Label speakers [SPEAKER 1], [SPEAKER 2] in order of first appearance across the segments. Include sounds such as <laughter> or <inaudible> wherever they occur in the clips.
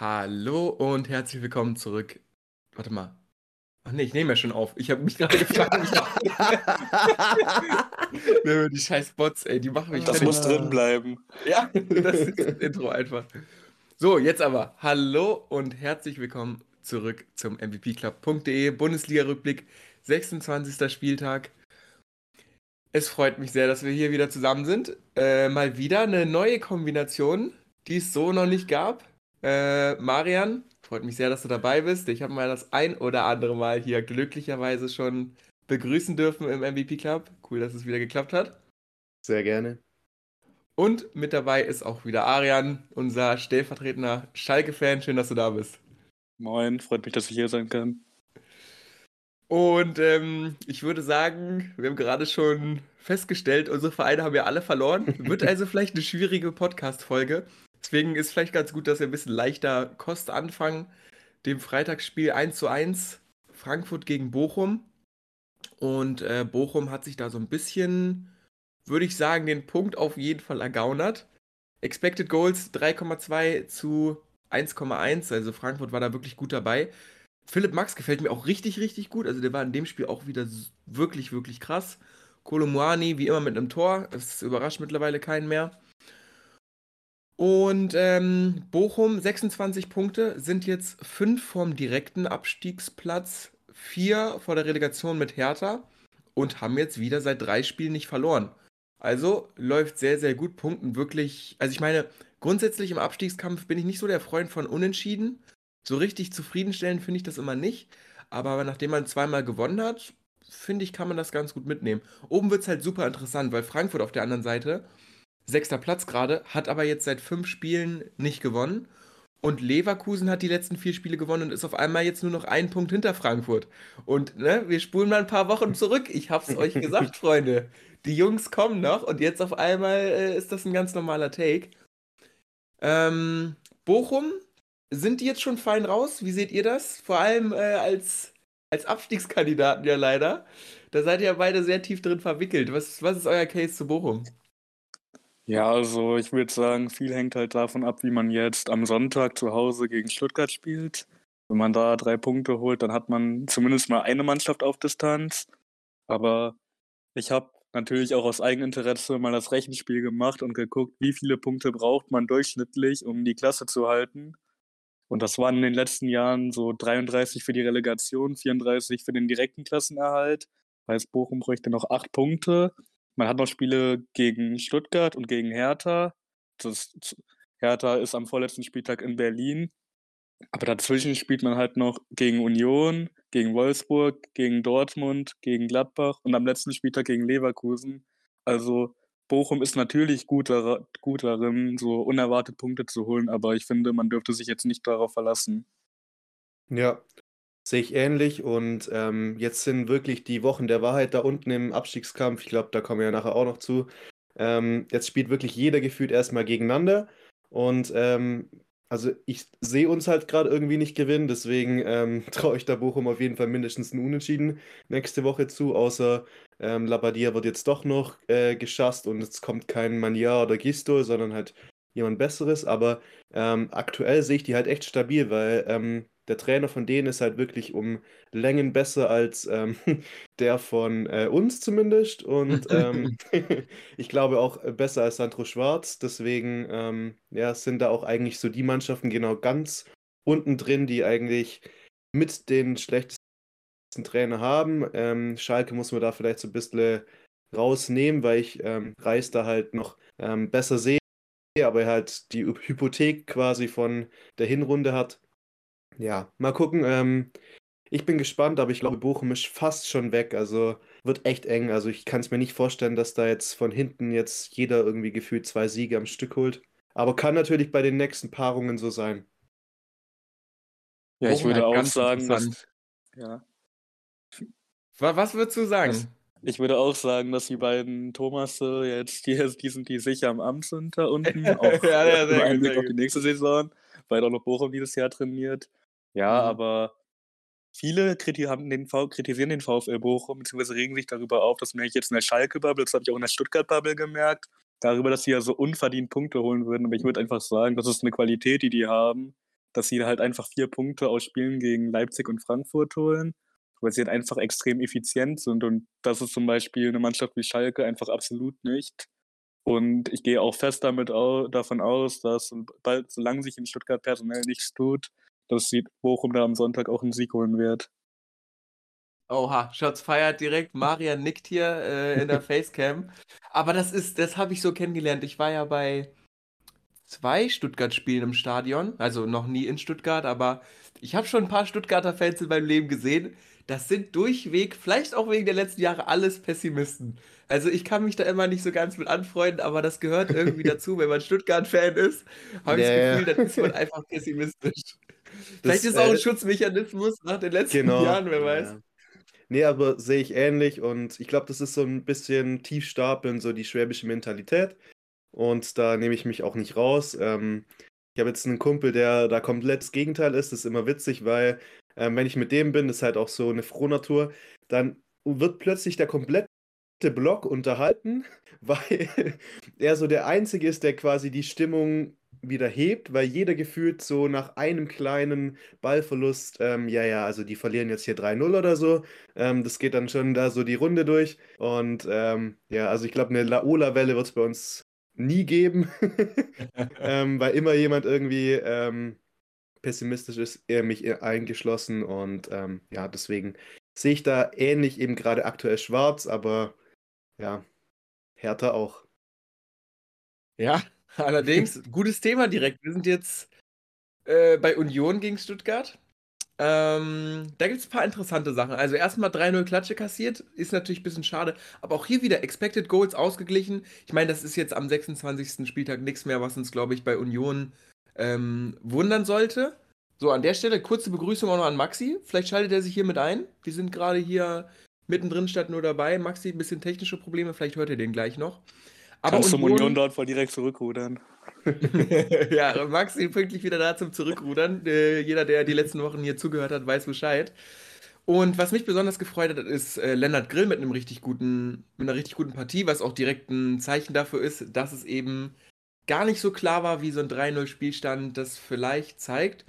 [SPEAKER 1] Hallo und herzlich willkommen zurück. Warte mal. Ach nee, ich nehme ja schon auf. Ich habe mich gerade <laughs> gefragt. <laughs> nee, die scheiß Bots, ey, die machen mich
[SPEAKER 2] Das muss drin bleiben.
[SPEAKER 1] Ja, das ist das Intro einfach. So, jetzt aber. Hallo und herzlich willkommen zurück zum MVPclub.de Bundesliga-Rückblick, 26. Spieltag. Es freut mich sehr, dass wir hier wieder zusammen sind. Äh, mal wieder eine neue Kombination, die es so noch nicht gab. Äh, Marian, freut mich sehr, dass du dabei bist. Ich habe mal das ein oder andere Mal hier glücklicherweise schon begrüßen dürfen im MVP Club. Cool, dass es wieder geklappt hat.
[SPEAKER 3] Sehr gerne.
[SPEAKER 1] Und mit dabei ist auch wieder Arian, unser stellvertretender Schalke-Fan. Schön, dass du da bist.
[SPEAKER 2] Moin, freut mich, dass ich hier sein kann.
[SPEAKER 1] Und ähm, ich würde sagen, wir haben gerade schon festgestellt, unsere Vereine haben ja alle verloren. <laughs> Wird also vielleicht eine schwierige Podcast-Folge. Deswegen ist vielleicht ganz gut, dass wir ein bisschen leichter Kost anfangen. Dem Freitagsspiel 1 zu 1 Frankfurt gegen Bochum. Und äh, Bochum hat sich da so ein bisschen, würde ich sagen, den Punkt auf jeden Fall ergaunert. Expected Goals 3,2 zu 1,1. Also Frankfurt war da wirklich gut dabei. Philipp Max gefällt mir auch richtig, richtig gut. Also der war in dem Spiel auch wieder wirklich, wirklich krass. Kolomuani wie immer mit einem Tor. Das überrascht mittlerweile keinen mehr. Und ähm, Bochum 26 Punkte sind jetzt 5 vom direkten Abstiegsplatz, 4 vor der Relegation mit Hertha und haben jetzt wieder seit drei Spielen nicht verloren. Also läuft sehr, sehr gut. Punkten wirklich. Also ich meine, grundsätzlich im Abstiegskampf bin ich nicht so der Freund von Unentschieden. So richtig zufriedenstellend finde ich das immer nicht. Aber nachdem man zweimal gewonnen hat, finde ich, kann man das ganz gut mitnehmen. Oben wird es halt super interessant, weil Frankfurt auf der anderen Seite, sechster Platz gerade, hat aber jetzt seit fünf Spielen nicht gewonnen. Und Leverkusen hat die letzten vier Spiele gewonnen und ist auf einmal jetzt nur noch einen Punkt hinter Frankfurt. Und ne, wir spulen mal ein paar Wochen zurück. Ich hab's euch gesagt, <laughs> Freunde. Die Jungs kommen noch und jetzt auf einmal äh, ist das ein ganz normaler Take. Ähm, Bochum sind die jetzt schon fein raus? Wie seht ihr das? Vor allem äh, als, als Abstiegskandidaten ja leider. Da seid ihr ja beide sehr tief drin verwickelt. Was, was ist euer Case zu Bochum?
[SPEAKER 2] Ja, also ich würde sagen, viel hängt halt davon ab, wie man jetzt am Sonntag zu Hause gegen Stuttgart spielt. Wenn man da drei Punkte holt, dann hat man zumindest mal eine Mannschaft auf Distanz. Aber ich habe natürlich auch aus Eigeninteresse mal das Rechenspiel gemacht und geguckt, wie viele Punkte braucht man durchschnittlich, um die Klasse zu halten. Und das waren in den letzten Jahren so 33 für die Relegation, 34 für den direkten Klassenerhalt. Heißt, Bochum bräuchte noch acht Punkte. Man hat noch Spiele gegen Stuttgart und gegen Hertha. Das, Hertha ist am vorletzten Spieltag in Berlin. Aber dazwischen spielt man halt noch gegen Union, gegen Wolfsburg, gegen Dortmund, gegen Gladbach und am letzten Spieltag gegen Leverkusen. Also Bochum ist natürlich gut, gut darin, so unerwartet Punkte zu holen, aber ich finde, man dürfte sich jetzt nicht darauf verlassen.
[SPEAKER 3] Ja, sehe ich ähnlich. Und ähm, jetzt sind wirklich die Wochen der Wahrheit da unten im Abstiegskampf. Ich glaube, da kommen wir ja nachher auch noch zu. Ähm, jetzt spielt wirklich jeder gefühlt erstmal gegeneinander. Und ähm, also ich sehe uns halt gerade irgendwie nicht gewinnen, deswegen ähm, <laughs> traue ich da Bochum auf jeden Fall mindestens ein Unentschieden nächste Woche zu, außer ähm, Labadia wird jetzt doch noch äh, geschasst und es kommt kein Mania oder Gisto, sondern halt jemand Besseres. Aber ähm, aktuell sehe ich die halt echt stabil, weil ähm, der Trainer von denen ist halt wirklich um Längen besser als ähm, <laughs> der von äh, uns zumindest. Und ähm, <laughs> <laughs> ich glaube auch besser als Sandro Schwarz. Deswegen ähm, ja, sind da auch eigentlich so die Mannschaften genau ganz unten drin, die eigentlich mit den schlechtesten Trainer haben. Ähm, Schalke muss man da vielleicht so ein bisschen rausnehmen, weil ich ähm, Reis da halt noch ähm, besser sehe, aber er halt die Hypothek quasi von der Hinrunde hat. Ja, mal gucken. Ähm, ich bin gespannt, aber ich glaube, Bochum ist fast schon weg. Also wird echt eng. Also ich kann es mir nicht vorstellen, dass da jetzt von hinten jetzt jeder irgendwie gefühlt zwei Siege am Stück holt. Aber kann natürlich bei den nächsten Paarungen so sein.
[SPEAKER 2] Ja, ich würde auch sagen, dass,
[SPEAKER 1] ja. Was würdest du sagen?
[SPEAKER 2] Ich würde auch sagen, dass die beiden Thomas jetzt, die, die sind die sicher am Amt sind da unten. <laughs> Auch ja, ja, sehr gut, Blick auf die nächste Saison, weil auch noch Bochum dieses Jahr trainiert. Ja, mhm. aber viele kriti haben den kritisieren den VfL Bochum, beziehungsweise regen sich darüber auf, das merke ich jetzt in der Schalke-Bubble, das habe ich auch in der Stuttgart-Bubble gemerkt, darüber, dass sie ja so unverdient Punkte holen würden. Aber ich würde einfach sagen, das ist eine Qualität, die die haben, dass sie halt einfach vier Punkte aus Spielen gegen Leipzig und Frankfurt holen, weil sie halt einfach extrem effizient sind. Und das ist zum Beispiel eine Mannschaft wie Schalke einfach absolut nicht. Und ich gehe auch fest damit au davon aus, dass bald, solange sich in Stuttgart personell nichts tut, dass sie Bochum da am Sonntag auch einen Sieg holen wird.
[SPEAKER 1] Oha, Shots feiert direkt. Marian nickt hier äh, in der <laughs> Facecam. Aber das ist, das habe ich so kennengelernt. Ich war ja bei zwei Stuttgart-Spielen im Stadion. Also noch nie in Stuttgart, aber ich habe schon ein paar Stuttgarter Fans in meinem Leben gesehen. Das sind durchweg, vielleicht auch wegen der letzten Jahre, alles Pessimisten. Also ich kann mich da immer nicht so ganz mit anfreunden, aber das gehört irgendwie <laughs> dazu. Wenn man Stuttgart-Fan ist, habe ich das Gefühl, dann ist man <laughs> einfach pessimistisch. Das, vielleicht ist es auch ein äh, Schutzmechanismus nach den letzten genau, Jahren, wer weiß. Ja.
[SPEAKER 3] Nee, aber sehe ich ähnlich und ich glaube, das ist so ein bisschen tiefstapeln, so die schwäbische Mentalität. Und da nehme ich mich auch nicht raus. Ähm, ich habe jetzt einen Kumpel, der da komplett das Gegenteil ist. Das ist immer witzig, weil ähm, wenn ich mit dem bin, das ist halt auch so eine Frohnatur, dann wird plötzlich der komplette Block unterhalten, <laughs> weil er so der Einzige ist, der quasi die Stimmung wieder hebt, weil jeder gefühlt so nach einem kleinen Ballverlust, ähm, ja, ja, also die verlieren jetzt hier 3-0 oder so. Ähm, das geht dann schon da so die Runde durch. Und ähm, ja, also ich glaube, eine Laola-Welle wird es bei uns nie geben, <laughs> ähm, weil immer jemand irgendwie ähm, pessimistisch ist, eher mich eingeschlossen. Und ähm, ja, deswegen sehe ich da ähnlich eben gerade aktuell schwarz, aber ja, härter auch.
[SPEAKER 1] Ja, <laughs> Allerdings, gutes Thema direkt. Wir sind jetzt äh, bei Union gegen Stuttgart. Ähm, da gibt es ein paar interessante Sachen. Also erstmal 3-0 Klatsche kassiert, ist natürlich ein bisschen schade. Aber auch hier wieder Expected Goals ausgeglichen. Ich meine, das ist jetzt am 26. Spieltag nichts mehr, was uns, glaube ich, bei Union ähm, wundern sollte. So, an der Stelle kurze Begrüßung auch noch an Maxi. Vielleicht schaltet er sich hier mit ein. Wir sind gerade hier mittendrin statt nur dabei. Maxi, ein bisschen technische Probleme, vielleicht hört ihr den gleich noch.
[SPEAKER 2] Aber Kannst Union, Union dort voll direkt zurückrudern. <laughs>
[SPEAKER 1] ja, Maxi pünktlich wieder da zum Zurückrudern. Äh, jeder, der die letzten Wochen hier zugehört hat, weiß Bescheid. Und was mich besonders gefreut hat, ist äh, Lennart Grill mit einem richtig guten, mit einer richtig guten Partie, was auch direkt ein Zeichen dafür ist, dass es eben gar nicht so klar war, wie so ein 3-0-Spielstand das vielleicht zeigt.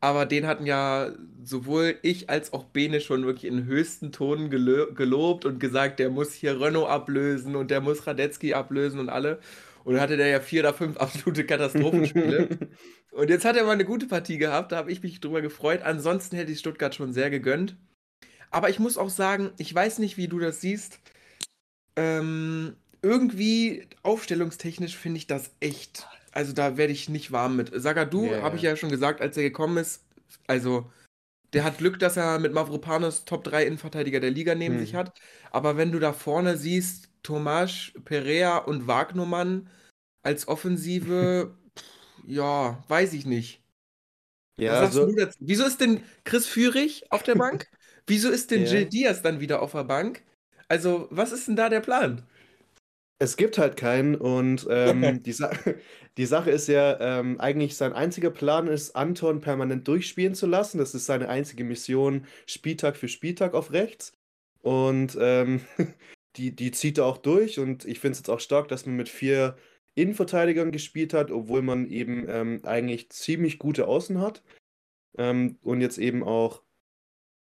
[SPEAKER 1] Aber den hatten ja sowohl ich als auch Bene schon wirklich in höchsten Tonen gelo gelobt und gesagt, der muss hier Renault ablösen und der muss Radetzky ablösen und alle. Und dann hatte der ja vier oder fünf <laughs> absolute Katastrophenspiele. <laughs> und jetzt hat er mal eine gute Partie gehabt, da habe ich mich drüber gefreut. Ansonsten hätte ich Stuttgart schon sehr gegönnt. Aber ich muss auch sagen, ich weiß nicht, wie du das siehst. Ähm, irgendwie aufstellungstechnisch finde ich das echt also da werde ich nicht warm mit. Sagadu, yeah. habe ich ja schon gesagt, als er gekommen ist, also der hat Glück, dass er mit Mavropanos Top 3 Innenverteidiger der Liga neben hm. sich hat. Aber wenn du da vorne siehst, Tomasz, Perea und Wagnumann als Offensive, <laughs> ja, weiß ich nicht. Ja, Was sagst also, du dazu? Wieso ist denn Chris Führig auf der Bank? <laughs> Wieso ist denn yeah. Jill Diaz dann wieder auf der Bank? Also, was ist denn da der Plan?
[SPEAKER 3] Es gibt halt keinen und ähm, <laughs> die, Sa die Sache ist ja, ähm, eigentlich sein einziger Plan ist, Anton permanent durchspielen zu lassen. Das ist seine einzige Mission, Spieltag für Spieltag auf rechts. Und ähm, <laughs> die, die zieht er auch durch und ich finde es jetzt auch stark, dass man mit vier Innenverteidigern gespielt hat, obwohl man eben ähm, eigentlich ziemlich gute Außen hat. Ähm, und jetzt eben auch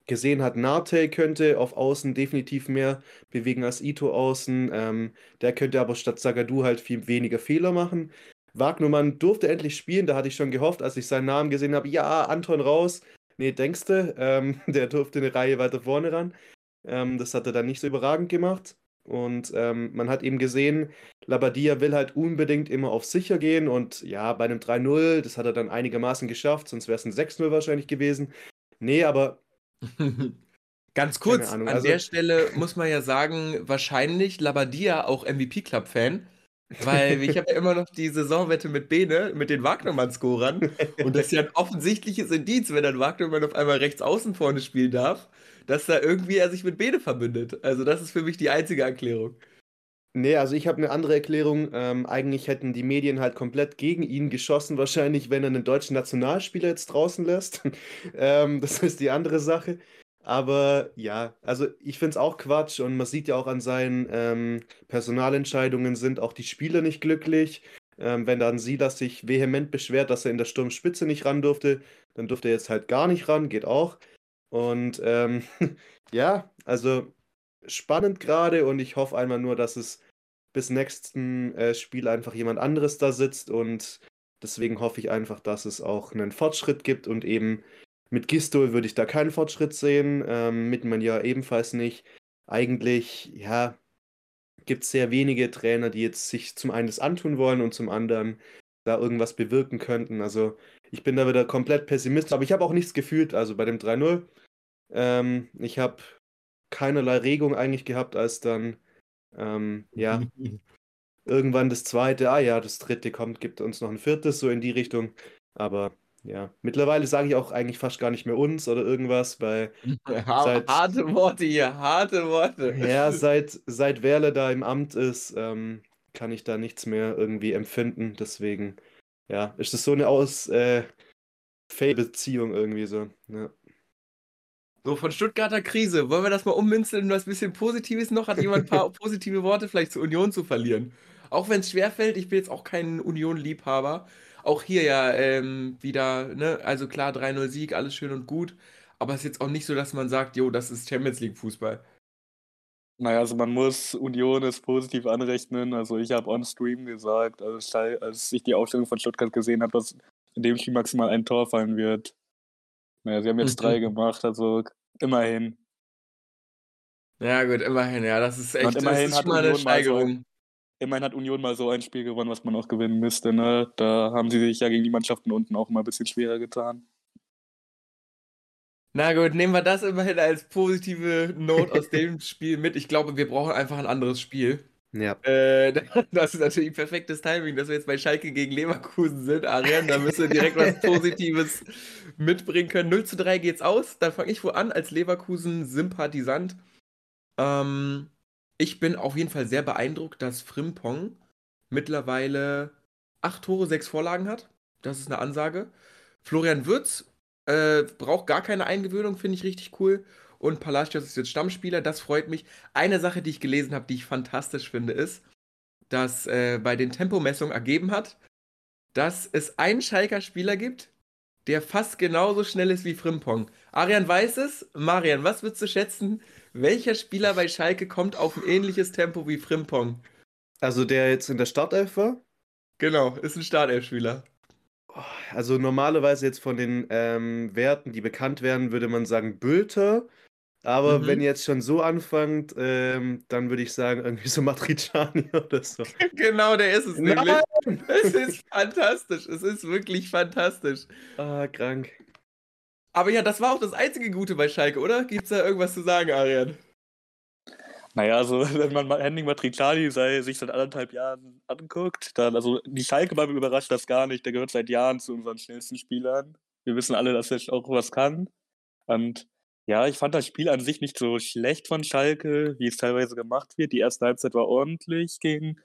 [SPEAKER 3] gesehen hat, Narte könnte auf Außen definitiv mehr bewegen als Ito außen. Ähm, der könnte aber statt Sagadu halt viel weniger Fehler machen. Wagnermann durfte endlich spielen, da hatte ich schon gehofft, als ich seinen Namen gesehen habe, ja, Anton raus. Nee, denkst du, ähm, <laughs> der durfte eine Reihe weiter vorne ran. Ähm, das hat er dann nicht so überragend gemacht. Und ähm, man hat eben gesehen, Labadia will halt unbedingt immer auf sicher gehen. Und ja, bei einem 3-0, das hat er dann einigermaßen geschafft, sonst wäre es ein 6-0 wahrscheinlich gewesen. Nee, aber <laughs>
[SPEAKER 1] Ganz kurz, an also, der Stelle muss man ja sagen, wahrscheinlich Labadia auch MVP-Club-Fan, weil <laughs> ich habe ja immer noch die Saisonwette mit Bene, mit den Wagnermann-Scorern und das ist ja ein offensichtliches Indiz, wenn dann Wagnermann auf einmal rechts außen vorne spielen darf, dass da irgendwie er sich mit Bene verbündet. Also das ist für mich die einzige Erklärung.
[SPEAKER 3] Nee, also ich habe eine andere Erklärung. Ähm, eigentlich hätten die Medien halt komplett gegen ihn geschossen, wahrscheinlich, wenn er einen deutschen Nationalspieler jetzt draußen lässt. <laughs> ähm, das ist die andere Sache. Aber ja, also ich finde es auch Quatsch und man sieht ja auch an seinen ähm, Personalentscheidungen sind auch die Spieler nicht glücklich. Ähm, wenn dann Silas sich vehement beschwert, dass er in der Sturmspitze nicht ran durfte, dann durfte er jetzt halt gar nicht ran, geht auch. Und ähm, <laughs> ja, also spannend gerade und ich hoffe einmal nur, dass es bis nächsten äh, Spiel einfach jemand anderes da sitzt und deswegen hoffe ich einfach, dass es auch einen Fortschritt gibt und eben mit Gisto würde ich da keinen Fortschritt sehen, ähm, mit man ja ebenfalls nicht. Eigentlich, ja, gibt es sehr wenige Trainer, die jetzt sich zum einen das antun wollen und zum anderen da irgendwas bewirken könnten. Also ich bin da wieder komplett pessimistisch, aber ich habe auch nichts gefühlt, also bei dem 3-0. Ähm, ich habe keinerlei Regung eigentlich gehabt, als dann, ähm, ja, irgendwann das zweite, ah ja, das dritte kommt, gibt uns noch ein viertes, so in die Richtung. Aber ja, mittlerweile sage ich auch eigentlich fast gar nicht mehr uns oder irgendwas, weil <laughs>
[SPEAKER 1] seit, harte Worte hier, harte Worte.
[SPEAKER 3] Ja, seit, seit Werle da im Amt ist, ähm, kann ich da nichts mehr irgendwie empfinden. Deswegen, ja, ist das so eine aus äh, Beziehung irgendwie so. Ja.
[SPEAKER 1] So, von Stuttgarter Krise. Wollen wir das mal ummünzen in was bisschen Positives noch? Hat jemand ein paar <laughs> positive Worte vielleicht zur Union zu verlieren? Auch wenn es schwerfällt, ich bin jetzt auch kein Union-Liebhaber. Auch hier ja ähm, wieder, ne, also klar, 3-0 Sieg, alles schön und gut. Aber es ist jetzt auch nicht so, dass man sagt, jo, das ist Champions League Fußball.
[SPEAKER 2] Naja, also man muss Union es positiv anrechnen. Also ich habe on Stream gesagt, als, als ich die Aufstellung von Stuttgart gesehen habe, dass in dem Spiel maximal ein Tor fallen wird. Naja, sie haben jetzt drei gemacht, also immerhin.
[SPEAKER 1] Ja gut, immerhin, ja, das ist echt
[SPEAKER 2] Und immerhin
[SPEAKER 1] das ist mal eine
[SPEAKER 2] mal so
[SPEAKER 1] Steigerung.
[SPEAKER 2] Immerhin hat Union mal so ein Spiel gewonnen, was man auch gewinnen müsste. Ne? Da haben sie sich ja gegen die Mannschaften unten auch immer ein bisschen schwerer getan.
[SPEAKER 1] Na gut, nehmen wir das immerhin als positive Note aus dem <laughs> Spiel mit. Ich glaube, wir brauchen einfach ein anderes Spiel.
[SPEAKER 3] Ja.
[SPEAKER 1] Äh, <laughs> das ist natürlich perfektes Timing, dass wir jetzt bei Schalke gegen Leverkusen sind. Arian, da müssen wir direkt was <laughs> Positives mitbringen können. 0 zu 3 geht's aus. Dann fange ich wohl an als Leverkusen-Sympathisant. Ähm, ich bin auf jeden Fall sehr beeindruckt, dass Frimpong mittlerweile acht Tore, sechs Vorlagen hat. Das ist eine Ansage. Florian Würz äh, braucht gar keine Eingewöhnung, finde ich richtig cool. Und Palacios ist jetzt Stammspieler, das freut mich. Eine Sache, die ich gelesen habe, die ich fantastisch finde, ist, dass äh, bei den Tempomessungen ergeben hat, dass es einen Schalker Spieler gibt, der fast genauso schnell ist wie Frimpong. Arian weiß es. Marian, was würdest du schätzen? Welcher Spieler bei Schalke kommt auf ein ähnliches Tempo wie Frimpong?
[SPEAKER 3] Also der jetzt in der Startelf war?
[SPEAKER 1] Genau, ist ein Startelf-Spieler.
[SPEAKER 3] Also normalerweise jetzt von den ähm, Werten, die bekannt werden, würde man sagen Bülter. Aber
[SPEAKER 1] Mhm.
[SPEAKER 3] wenn ihr jetzt schon so anfangt, ähm, dann würde ich sagen, irgendwie so <laughs> Matriciani oder so. <laughs>
[SPEAKER 1] Genau, der ist es
[SPEAKER 3] Nein!
[SPEAKER 1] nämlich. Es ist fantastisch. Es ist wirklich fantastisch.
[SPEAKER 3] Ah, krank.
[SPEAKER 1] Aber ja, das war auch das einzige Gute bei Schalke, oder? Gibt's da irgendwas zu sagen, Arian?
[SPEAKER 2] Naja, also <laughs> wenn man Henning Matriciani sei, sich seit anderthalb Jahren anguckt, dann, also die Schalke-Bubble überrascht das gar nicht. Der gehört seit Jahren zu unseren schnellsten Spielern. Wir wissen alle, dass er auch was kann. Und ja, ich fand das Spiel an sich nicht so schlecht von Schalke, wie es teilweise gemacht wird. Die erste Halbzeit war ordentlich gegen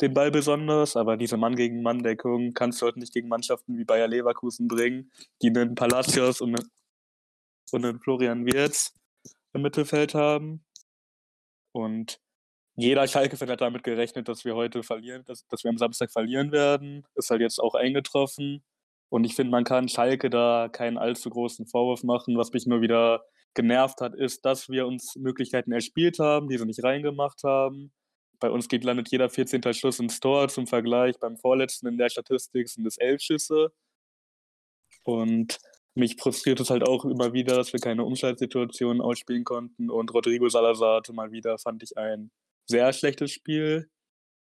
[SPEAKER 2] den Ball besonders, aber diese Mann-gegen-Mann-Deckung kannst du halt nicht gegen Mannschaften wie Bayer Leverkusen bringen, die einen Palacios und einen, und einen Florian Wirtz im Mittelfeld haben. Und jeder Schalke-Fan hat damit gerechnet, dass wir heute verlieren, dass, dass wir am Samstag verlieren werden. Ist halt jetzt auch eingetroffen. Und ich finde, man kann Schalke da keinen allzu großen Vorwurf machen. Was mich nur wieder genervt hat, ist, dass wir uns Möglichkeiten erspielt haben, die sie nicht reingemacht haben. Bei uns geht landet jeder 14. Schuss ins Tor. Zum Vergleich beim vorletzten in der Statistik sind es elf Schüsse. Und mich frustriert es halt auch immer wieder, dass wir keine Umschaltsituationen ausspielen konnten. Und Rodrigo Salazar hatte mal wieder, fand ich, ein sehr schlechtes Spiel.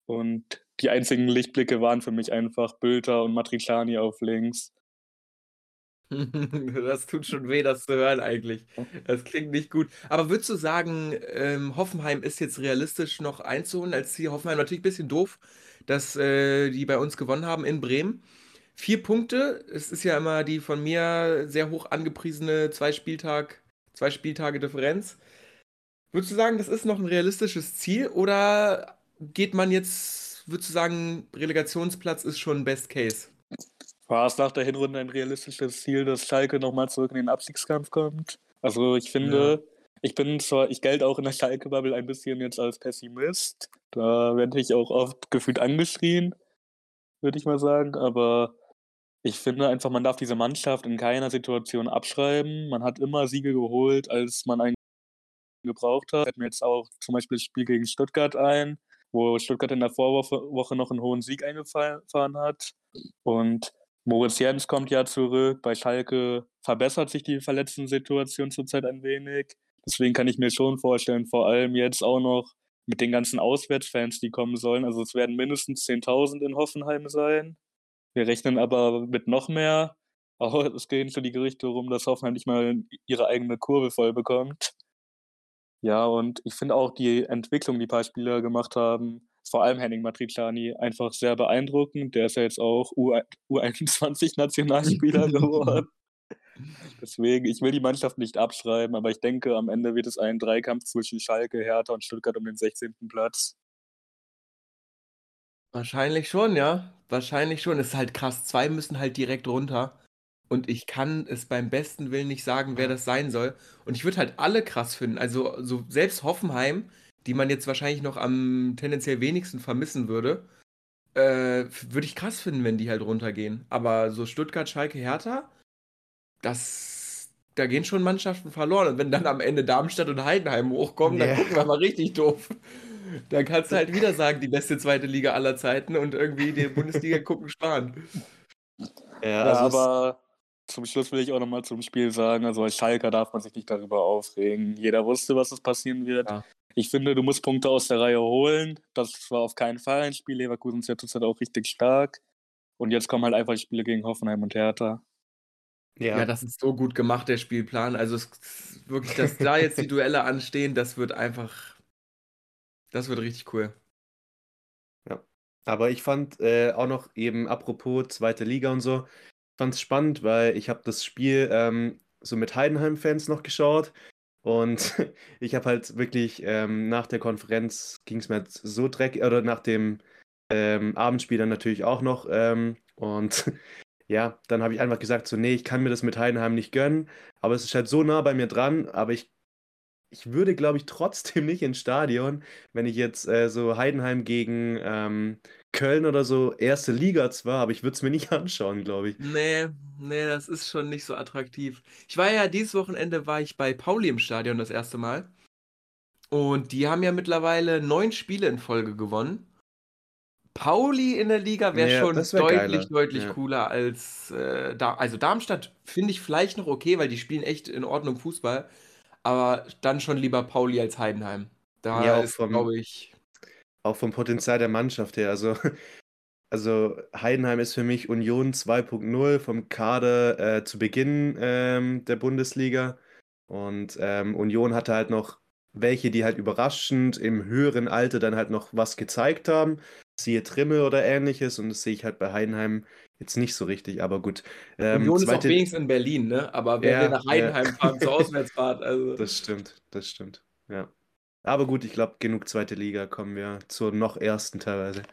[SPEAKER 2] Und die einzigen Lichtblicke waren für mich einfach Bülter und Matriciani auf links. <laughs>
[SPEAKER 1] Das tut schon weh, das zu hören eigentlich. Das klingt nicht gut. Aber würdest du sagen, ähm, Hoffenheim ist jetzt realistisch noch einzuholen als Ziel? Hoffenheim natürlich ein bisschen doof, dass äh, die bei uns gewonnen haben in Bremen. Vier Punkte, es ist ja immer die von mir sehr hoch angepriesene zwei Spieltag, zwei Spieltage Differenz. Würdest du sagen, das ist noch ein realistisches Ziel oder geht man jetzt, würdest du sagen, Relegationsplatz ist schon Best Case?
[SPEAKER 2] War es nach der Hinrunde ein realistisches Ziel, dass Schalke nochmal zurück in den Abstiegskampf kommt? Also ich finde, ich bin zwar, ich gelte auch in der Schalke-Bubble ein bisschen jetzt als Pessimist. Da werde ich auch oft gefühlt angeschrien. würde ich mal sagen. Aber ich finde einfach, man darf diese Mannschaft in keiner Situation abschreiben. Man hat immer Siege geholt, als man einen gebraucht hat. Fällt mir jetzt auch zum Beispiel das Spiel gegen Stuttgart ein, wo Stuttgart in der Vorwoche noch einen hohen Sieg eingefahren hat. Und Moritz Jens kommt ja zurück. Bei Schalke verbessert sich die Verletzten-Situation zurzeit ein wenig. Deswegen kann ich mir schon vorstellen, vor allem jetzt auch noch mit den ganzen Auswärtsfans, die kommen sollen. Also es werden mindestens 10.000 in Hoffenheim sein. Wir rechnen aber mit noch mehr. Auch es gehen schon die Gerüchte rum, dass Hoffenheim nicht mal ihre eigene Kurve voll bekommt. Ja, und ich finde auch die Entwicklung, die ein paar Spieler gemacht haben, vor allem Henning Matriciani, einfach sehr beeindruckend. Der ist ja jetzt auch U21-Nationalspieler <laughs> geworden. Deswegen, ich will die Mannschaft nicht abschreiben, aber ich denke, am Ende wird es ein Dreikampf zwischen Schalke, Hertha und Stuttgart um den 16. Platz.
[SPEAKER 1] Wahrscheinlich schon, ja. Wahrscheinlich schon. Es ist halt krass. Zwei müssen halt direkt runter. Und ich kann es beim besten Willen nicht sagen, wer das sein soll. Und ich würde halt alle krass finden. Also, so selbst Hoffenheim, die man jetzt wahrscheinlich noch am tendenziell wenigsten vermissen würde, äh, würde ich krass finden, wenn die halt runtergehen. Aber so Stuttgart, Schalke, Hertha, das, da gehen schon Mannschaften verloren. Und wenn dann am Ende Darmstadt und Heidenheim hochkommen, dann gucken wir mal richtig doof. Dann kannst du halt wieder sagen, die beste zweite Liga aller Zeiten und irgendwie die Bundesliga <laughs> gucken sparen.
[SPEAKER 2] Ja, also aber zum Schluss will ich auch nochmal zum Spiel sagen, also als Schalker darf man sich nicht darüber aufregen. Jeder wusste, was es passieren wird. Ja. Ich finde, du musst Punkte aus der Reihe holen. Das war auf keinen Fall ein Spiel. Leverkusen ist ja zurzeit auch richtig stark. Und jetzt kommen halt einfach die Spiele gegen Hoffenheim und Hertha.
[SPEAKER 1] Ja. ja, das ist so gut gemacht, der Spielplan. Also es, wirklich, dass da jetzt die <laughs> Duelle anstehen, das wird einfach, das wird richtig cool.
[SPEAKER 3] Ja, aber ich fand äh, auch noch eben, apropos zweite Liga und so, fand es spannend, weil ich habe das Spiel ähm, so mit Heidenheim-Fans noch geschaut und <laughs> ich habe halt wirklich ähm, nach der Konferenz ging es mir halt so dreckig, oder nach dem ähm, Abendspiel dann natürlich auch noch ähm, und <laughs> ja, dann habe ich einfach gesagt, so, nee, ich kann mir das mit Heidenheim nicht gönnen, aber es ist halt so nah bei mir dran, aber ich, ich würde, glaube ich, trotzdem <laughs> nicht ins Stadion, wenn ich jetzt äh, so Heidenheim gegen ähm, Köln oder so erste Liga zwar, aber ich würde es mir nicht <laughs> anschauen, glaube ich.
[SPEAKER 1] Nee, nee, das ist schon nicht so attraktiv. Ich war ja dieses Wochenende war ich bei Pauli im Stadion das erste Mal. Und die haben ja mittlerweile neun Spiele in Folge gewonnen. Pauli in der Liga wäre ja, schon wär deutlich, geiler. deutlich ja. cooler als äh, da. Also Darmstadt finde ich vielleicht noch okay, weil die spielen echt in Ordnung Fußball. Aber dann schon lieber Pauli als Heidenheim. Da ja, ist, glaube ich.
[SPEAKER 3] Auch vom Potenzial der Mannschaft her. Also, <laughs> also Heidenheim ist für mich Union 2.0 vom Kader äh, zu Beginn ähm, der Bundesliga. Und ähm, Union hatte halt noch welche, die halt überraschend im höheren Alter dann halt noch was gezeigt haben siehe Trimmel oder ähnliches und das sehe ich halt bei Heidenheim jetzt nicht so richtig, aber gut.
[SPEAKER 1] Ähm, Union ist auch wenigstens in Berlin, ne? Aber wer ja, will nach Heidenheim ja. fahren zur <laughs> Auswärtsfahrt? Also.
[SPEAKER 3] Das stimmt, das stimmt, ja. Aber gut, ich glaube, genug zweite Liga kommen wir zur noch ersten teilweise.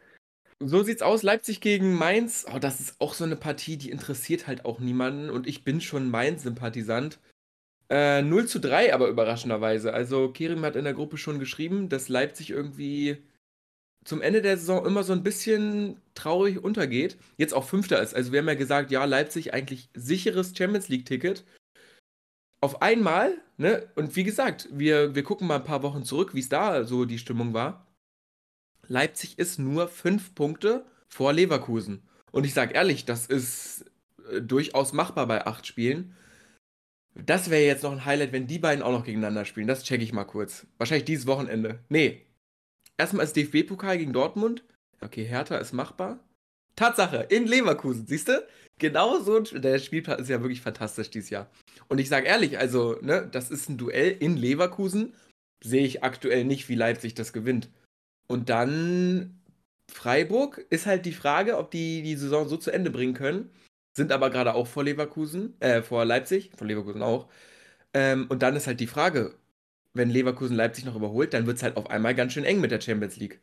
[SPEAKER 1] So sieht's aus. Leipzig gegen Mainz. Oh, das ist auch so eine Partie, die interessiert halt auch niemanden. Und ich bin schon Mainz-Sympathisant. Äh, 0 zu 3, aber überraschenderweise. Also, Kerim hat in der Gruppe schon geschrieben, dass Leipzig irgendwie zum Ende der Saison immer so ein bisschen traurig untergeht, jetzt auch Fünfter ist. Also wir haben ja gesagt, ja, Leipzig eigentlich sicheres Champions League-Ticket. Auf einmal, ne, und wie gesagt, wir, wir gucken mal ein paar Wochen zurück, wie es da so die Stimmung war. Leipzig ist nur fünf Punkte vor Leverkusen. Und ich sage ehrlich, das ist äh, durchaus machbar bei acht Spielen. Das wäre jetzt noch ein Highlight, wenn die beiden auch noch gegeneinander spielen. Das checke ich mal kurz. Wahrscheinlich dieses Wochenende. Nee, Erstmal ist DFB-Pokal gegen Dortmund. Okay, Hertha ist machbar. Tatsache, in Leverkusen, siehst du? Genau so, der Spielplan ist ja wirklich fantastisch dieses Jahr. Und ich sage ehrlich, also, ne, das ist ein Duell in Leverkusen. Sehe ich aktuell nicht, wie Leipzig das gewinnt. Und dann Freiburg ist halt die Frage, ob die die Saison so zu Ende bringen können. Sind aber gerade auch vor Leverkusen, äh, vor Leipzig, vor Leverkusen auch. Ähm, und dann ist halt die Frage, wenn Leverkusen Leipzig noch überholt, dann wird es halt auf einmal ganz schön eng mit der Champions League.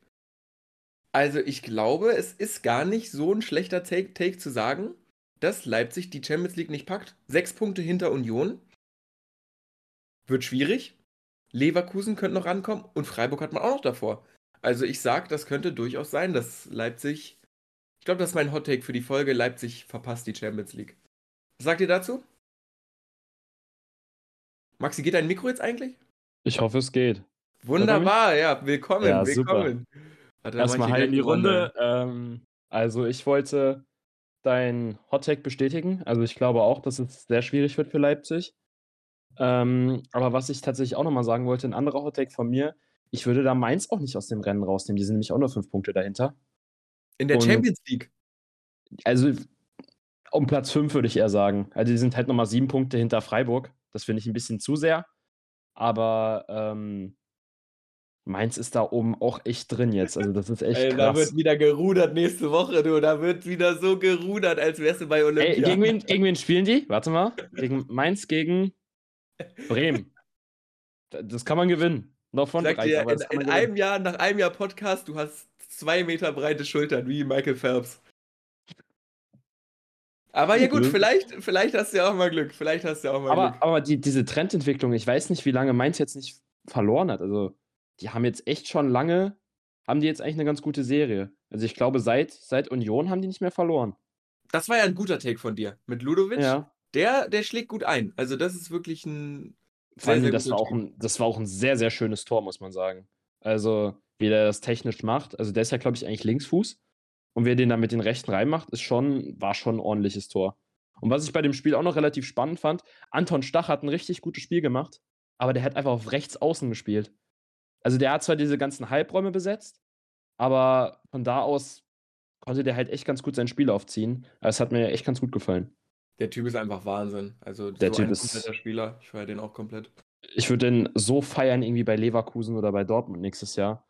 [SPEAKER 1] Also ich glaube, es ist gar nicht so ein schlechter Take, Take zu sagen, dass Leipzig die Champions League nicht packt. Sechs Punkte hinter Union. Wird schwierig. Leverkusen könnte noch rankommen und Freiburg hat man auch noch davor. Also ich sag, das könnte durchaus sein, dass Leipzig Ich glaube, das ist mein Hot Take für die Folge. Leipzig verpasst die Champions League. Was sagt ihr dazu? Maxi, geht dein Mikro jetzt eigentlich?
[SPEAKER 4] Ich hoffe, es geht.
[SPEAKER 1] Wunderbar, ja, willkommen,
[SPEAKER 4] Ja,
[SPEAKER 1] willkommen. Warte, dann
[SPEAKER 4] Erstmal hi in die Runde. Ähm, also ich wollte dein Hottake bestätigen. Also ich glaube auch, dass es sehr schwierig wird für Leipzig. Ähm, aber was ich tatsächlich auch nochmal sagen wollte, ein anderer Hottake von mir, ich würde da Mainz auch nicht aus dem Rennen rausnehmen. Die sind nämlich auch nur fünf Punkte dahinter.
[SPEAKER 1] In der
[SPEAKER 4] Und-
[SPEAKER 1] Champions League.
[SPEAKER 4] Also um Platz fünf würde ich eher sagen. Also die sind halt nochmal sieben Punkte hinter Freiburg. Das finde ich ein bisschen zu sehr. Aber ähm, Mainz ist da oben auch echt drin jetzt. Also das ist echt
[SPEAKER 1] Ey, da
[SPEAKER 4] krass.
[SPEAKER 1] wird wieder gerudert nächste Woche, du. Da wird wieder so gerudert, als wärst du bei Olympia.
[SPEAKER 4] Ey, gegen wen, gegen wen spielen die? Warte mal. Gegen Mainz gegen Bremen. Das kann man gewinnen. Noch von
[SPEAKER 1] Sag dir, in, in einem. Jahr, nach einem Jahr Podcast, du hast zwei Meter breite Schultern, wie Michael Phelps. Aber ja gut,
[SPEAKER 4] Mhm.
[SPEAKER 1] vielleicht, vielleicht hast du ja auch mal Glück. Vielleicht hast du ja auch mal
[SPEAKER 4] Aber,
[SPEAKER 1] Glück.
[SPEAKER 4] aber die, diese Trendentwicklung, ich weiß nicht, wie lange Mainz jetzt nicht verloren hat. Also, die haben jetzt echt schon lange, haben die jetzt eigentlich eine ganz gute Serie. Also, ich glaube, seit, seit Union haben die nicht mehr verloren.
[SPEAKER 1] Das war ja ein guter Take von dir. Mit Ludovic.
[SPEAKER 4] Ja.
[SPEAKER 1] Der, der schlägt gut ein. Also, das ist wirklich ein.
[SPEAKER 4] Vor allem,
[SPEAKER 1] sehr
[SPEAKER 4] das war, auch ein, das war auch ein sehr, sehr schönes Tor, muss man sagen. Also, wie der das technisch macht. Also, der ist ja, glaube ich, eigentlich Linksfuß. Und wer den dann mit den Rechten reinmacht, ist schon, war schon ein ordentliches Tor. Und was ich bei dem Spiel auch noch relativ spannend fand, Anton Stach hat ein richtig gutes Spiel gemacht, aber der hat einfach auf rechts außen gespielt. Also der hat zwar diese ganzen Halbräume besetzt, aber von da aus konnte der halt echt ganz gut sein Spiel aufziehen. Es hat mir echt ganz gut gefallen.
[SPEAKER 1] Der Typ ist einfach Wahnsinn. Also,
[SPEAKER 4] Der
[SPEAKER 1] so
[SPEAKER 4] Typ
[SPEAKER 1] ein
[SPEAKER 4] ist-
[SPEAKER 1] kompletter Spieler. Ich feiere den auch komplett.
[SPEAKER 4] Ich würde den so feiern, irgendwie bei Leverkusen oder bei Dortmund nächstes Jahr.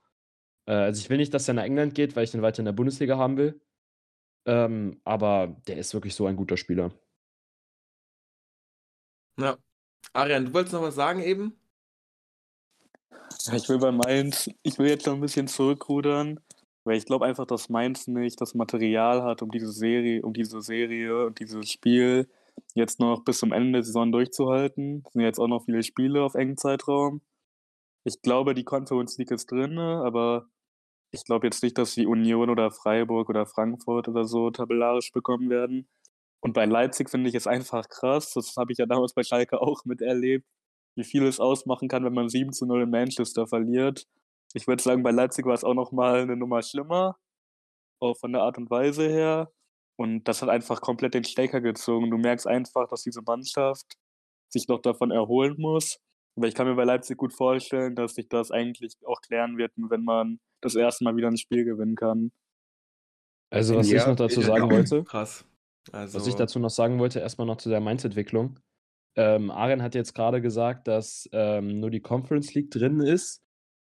[SPEAKER 4] Äh, also ich will nicht, dass er nach England geht, weil ich den weiter in der Bundesliga haben will. Ähm, aber der ist wirklich so ein guter Spieler.
[SPEAKER 1] Ja. Arian, du wolltest noch was sagen eben?
[SPEAKER 2] Ich will bei Mainz, ich will jetzt noch ein bisschen zurückrudern, weil ich glaube einfach, dass Mainz nicht das Material hat, um diese Serie, um diese Serie und dieses Spiel jetzt noch bis zum Ende der Saison durchzuhalten. Es sind jetzt auch noch viele Spiele auf engen Zeitraum. Ich glaube, die Conference League ist drin, aber ich glaube jetzt nicht, dass die Union oder Freiburg oder Frankfurt oder so tabellarisch bekommen werden. Und bei Leipzig finde ich es einfach krass. Das habe ich ja damals bei Schalke auch miterlebt wie viel es ausmachen kann, wenn man 7 zu 0 in Manchester verliert. Ich würde sagen, bei Leipzig war es auch noch mal eine Nummer schlimmer, auch von der Art und Weise her. Und das hat einfach komplett den Stecker gezogen. Du merkst einfach, dass diese Mannschaft sich noch davon erholen muss. Aber ich kann mir bei Leipzig gut vorstellen, dass sich das eigentlich auch klären wird, wenn man das erste Mal wieder ein Spiel gewinnen kann.
[SPEAKER 4] Also was ich noch dazu sagen wollte,
[SPEAKER 1] Krass. Also,
[SPEAKER 4] was ich dazu noch sagen wollte, erstmal noch zu der Mainz-Entwicklung. Ähm, Aren hat jetzt gerade gesagt, dass ähm, nur die Conference League drin ist.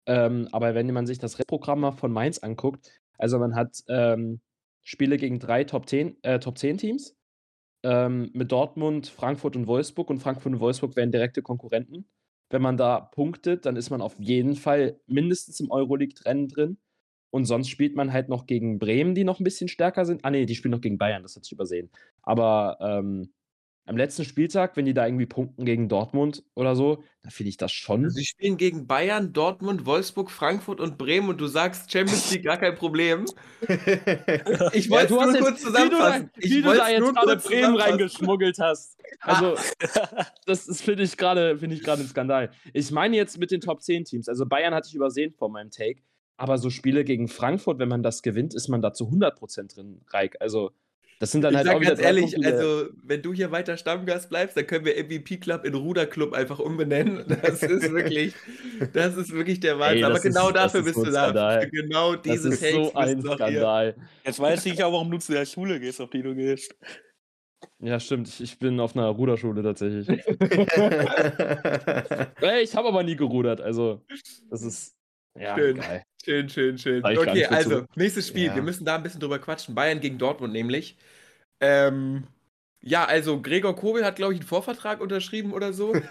[SPEAKER 4] Ähm, aber wenn man sich das Restprogramm mal von Mainz anguckt, also man hat ähm, Spiele gegen drei Top 10, äh, Top 10 Teams ähm, mit Dortmund, Frankfurt und Wolfsburg und Frankfurt und Wolfsburg wären direkte Konkurrenten. Wenn man da punktet, dann ist man auf jeden Fall mindestens im Euroleague-Rennen drin. Und sonst spielt man halt noch gegen Bremen, die noch ein bisschen stärker sind. Ah, nee, die spielen noch gegen Bayern, das hat sich übersehen. Aber ähm, am letzten Spieltag, wenn die da irgendwie punkten gegen Dortmund oder so, da finde ich das schon.
[SPEAKER 1] Sie spielen gegen Bayern, Dortmund, Wolfsburg, Frankfurt und Bremen und du sagst Champions League gar kein Problem. <laughs> Ich
[SPEAKER 4] Ja,
[SPEAKER 1] wollte
[SPEAKER 4] hast
[SPEAKER 1] nur
[SPEAKER 4] jetzt-
[SPEAKER 1] kurz zusammenfassen.
[SPEAKER 4] Wie du, da-
[SPEAKER 1] Ich
[SPEAKER 4] wie du da jetzt gerade Bremen reingeschmuggelt hast. <laughs> Also, das ist, finde ich gerade finde ich gerade ein Skandal. Ich meine jetzt mit den Top 10 Teams. Also Bayern hatte ich übersehen vor meinem Take. Aber so Spiele gegen Frankfurt, wenn man das gewinnt, ist man da zu 100% drin, Reik. Also, das sind dann
[SPEAKER 1] Ich
[SPEAKER 4] halt auch wieder
[SPEAKER 1] ganz ehrlich,
[SPEAKER 4] Punkte,
[SPEAKER 1] also wenn du hier weiter Stammgast bleibst, dann können wir MVP Club in Ruderclub einfach umbenennen. <laughs> Das ist wirklich, das ist wirklich der Wahnsinn.
[SPEAKER 4] Ey,
[SPEAKER 1] Aber
[SPEAKER 4] das
[SPEAKER 1] genau
[SPEAKER 4] ist- das
[SPEAKER 1] dafür
[SPEAKER 4] ist
[SPEAKER 1] bist
[SPEAKER 4] so
[SPEAKER 1] du da. Genau
[SPEAKER 4] das
[SPEAKER 1] diese
[SPEAKER 4] ist
[SPEAKER 1] Takes
[SPEAKER 4] so ein. Skandal.
[SPEAKER 2] Jetzt weiß ich auch, warum du zu der Schule gehst, auf die du gehst.
[SPEAKER 4] Ja, stimmt. Ich, ich bin auf einer Ruderschule tatsächlich. <laughs> <laughs> Ich habe aber nie gerudert. Also, das ist. Ja,
[SPEAKER 1] Schön.
[SPEAKER 4] geil.
[SPEAKER 1] Schön, schön, schön. Okay, also, nächstes Spiel.
[SPEAKER 3] Ja.
[SPEAKER 1] Wir müssen da ein bisschen drüber quatschen. Bayern gegen Dortmund nämlich. Ähm, ja, also Gregor Kobel hat, glaube ich, einen Vorvertrag unterschrieben oder so. <laughs>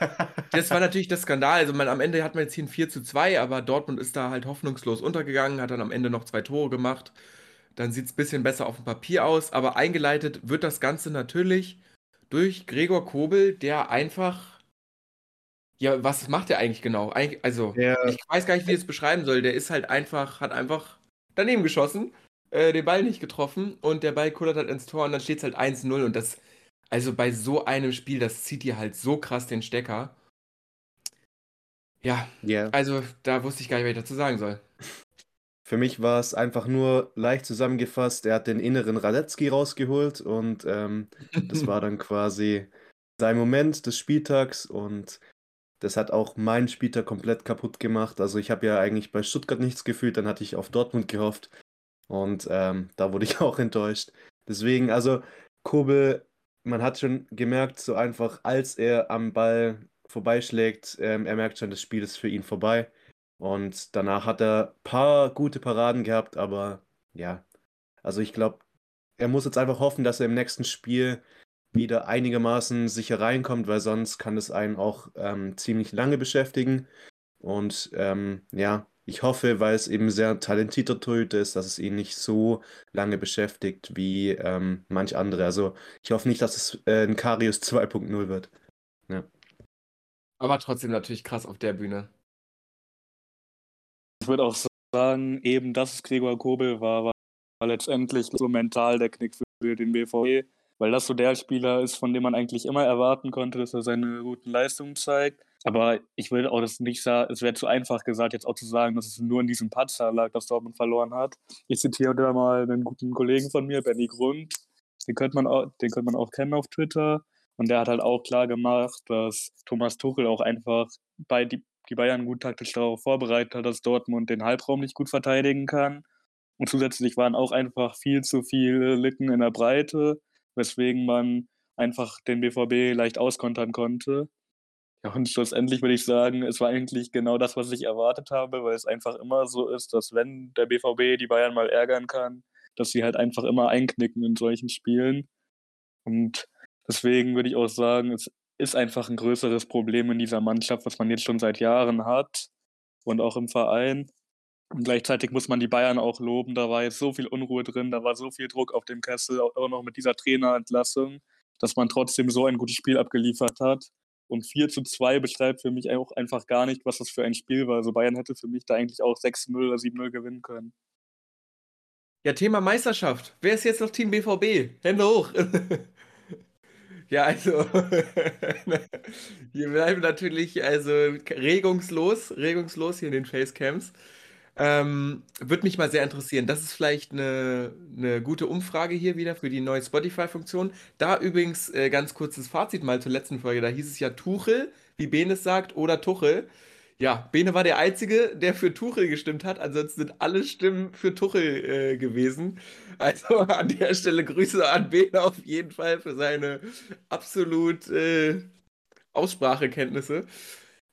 [SPEAKER 1] Das war natürlich das Skandal. Also man, am Ende hat man jetzt hier ein 4 zu 2, aber Dortmund ist da halt hoffnungslos untergegangen, hat dann am Ende noch zwei Tore gemacht. Dann sieht es ein bisschen besser auf dem Papier aus, aber eingeleitet wird das Ganze natürlich durch Gregor Kobel, der einfach. Ja, was macht er eigentlich genau? Eig also,
[SPEAKER 3] Der-
[SPEAKER 1] ich weiß gar nicht, wie ich es beschreiben soll. Der ist halt einfach, hat einfach daneben geschossen. äh, den Ball nicht getroffen und der Ball kullert halt ins Tor und dann steht es halt 1-0 und das, also bei so einem Spiel, das zieht dir halt so krass den Stecker. Ja,
[SPEAKER 3] Ja.
[SPEAKER 1] also da wusste ich gar nicht, was ich dazu sagen soll.
[SPEAKER 3] Für mich war es einfach nur leicht zusammengefasst. Er hat den inneren Radetzky rausgeholt und ähm, das war dann <laughs> quasi sein Moment des Spieltags und das hat auch meinen Spieltag komplett kaputt gemacht. Also ich habe ja eigentlich bei Stuttgart nichts gefühlt, dann hatte ich auf Dortmund gehofft und ähm, da wurde ich <laughs> auch enttäuscht. Deswegen, also Kobel, man hat schon gemerkt, so einfach, als er am Ball vorbeischlägt, ähm, er merkt schon, das Spiel ist für ihn vorbei. Und danach hat er ein paar gute Paraden gehabt, aber ja, also ich glaube, er muss jetzt einfach hoffen, dass er im nächsten Spiel wieder einigermaßen sicher reinkommt, weil sonst kann es einen auch ähm, ziemlich lange beschäftigen. Und ähm, ja, ich hoffe, weil es eben sehr talentierter Torhüter ist, dass es ihn nicht so lange beschäftigt wie ähm, manch andere. Also ich hoffe nicht, dass es äh, ein Karius 2.0 wird.
[SPEAKER 1] Aber trotzdem natürlich krass auf der Bühne.
[SPEAKER 2] Ich würde auch sagen, eben dass es Gregor Kobel war, war letztendlich so mental der Knick für den BVB, weil das so der Spieler ist, von dem man eigentlich immer erwarten konnte, dass er seine guten Leistungen zeigt. Aber ich würde auch das nicht sagen, es wäre zu einfach gesagt, jetzt auch zu sagen, dass es nur in diesem Patzer lag, dass Dortmund verloren hat. Ich zitiere da mal einen guten Kollegen von mir, Benny Grund. Den könnte man auch, den könnte man auch kennen auf Twitter. Und der hat halt auch klar gemacht, dass Thomas Tuchel auch einfach bei die, die Bayern gut taktisch darauf vorbereitet hat, dass Dortmund den Halbraum nicht gut verteidigen kann. Und zusätzlich waren auch einfach viel zu viele Lücken in der Breite, weswegen man einfach den BVB leicht auskontern konnte. Ja, und schlussendlich würde ich sagen, es war eigentlich genau das, was ich erwartet habe, weil es einfach immer so ist, dass wenn der BVB die Bayern mal ärgern kann, dass sie halt einfach immer einknicken in solchen Spielen. Und deswegen würde ich auch sagen, es ist einfach ein größeres Problem in dieser Mannschaft, was man jetzt schon seit Jahren hat und auch im Verein. Und gleichzeitig muss man die Bayern auch loben, da war jetzt so viel Unruhe drin, da war so viel Druck auf dem Kessel, auch noch mit dieser Trainerentlassung, dass man trotzdem so ein gutes Spiel abgeliefert hat. Und 4 zu 2 beschreibt für mich auch einfach gar nicht, was das für ein Spiel war. Also Bayern hätte für mich da eigentlich auch 6-0 oder 7-0 gewinnen können.
[SPEAKER 1] Ja, Thema Meisterschaft. Wer ist jetzt noch Team BVB? Hände hoch. <laughs> ja, also <laughs> hier bleiben natürlich also regungslos, regungslos hier in den Facecams. Ähm, Würde mich mal sehr interessieren. Das ist vielleicht eine, eine gute Umfrage hier wieder für die neue Spotify-Funktion. Da übrigens äh, ganz kurzes Fazit mal zur letzten Folge. Da hieß es ja Tuchel, wie Benes sagt, oder Tuchel. Ja, Bene war der Einzige, der für Tuchel gestimmt hat. Ansonsten sind alle Stimmen für Tuchel äh, gewesen. Also <laughs> an der Stelle Grüße an Bene auf jeden Fall für seine absolut äh, Aussprachekenntnisse.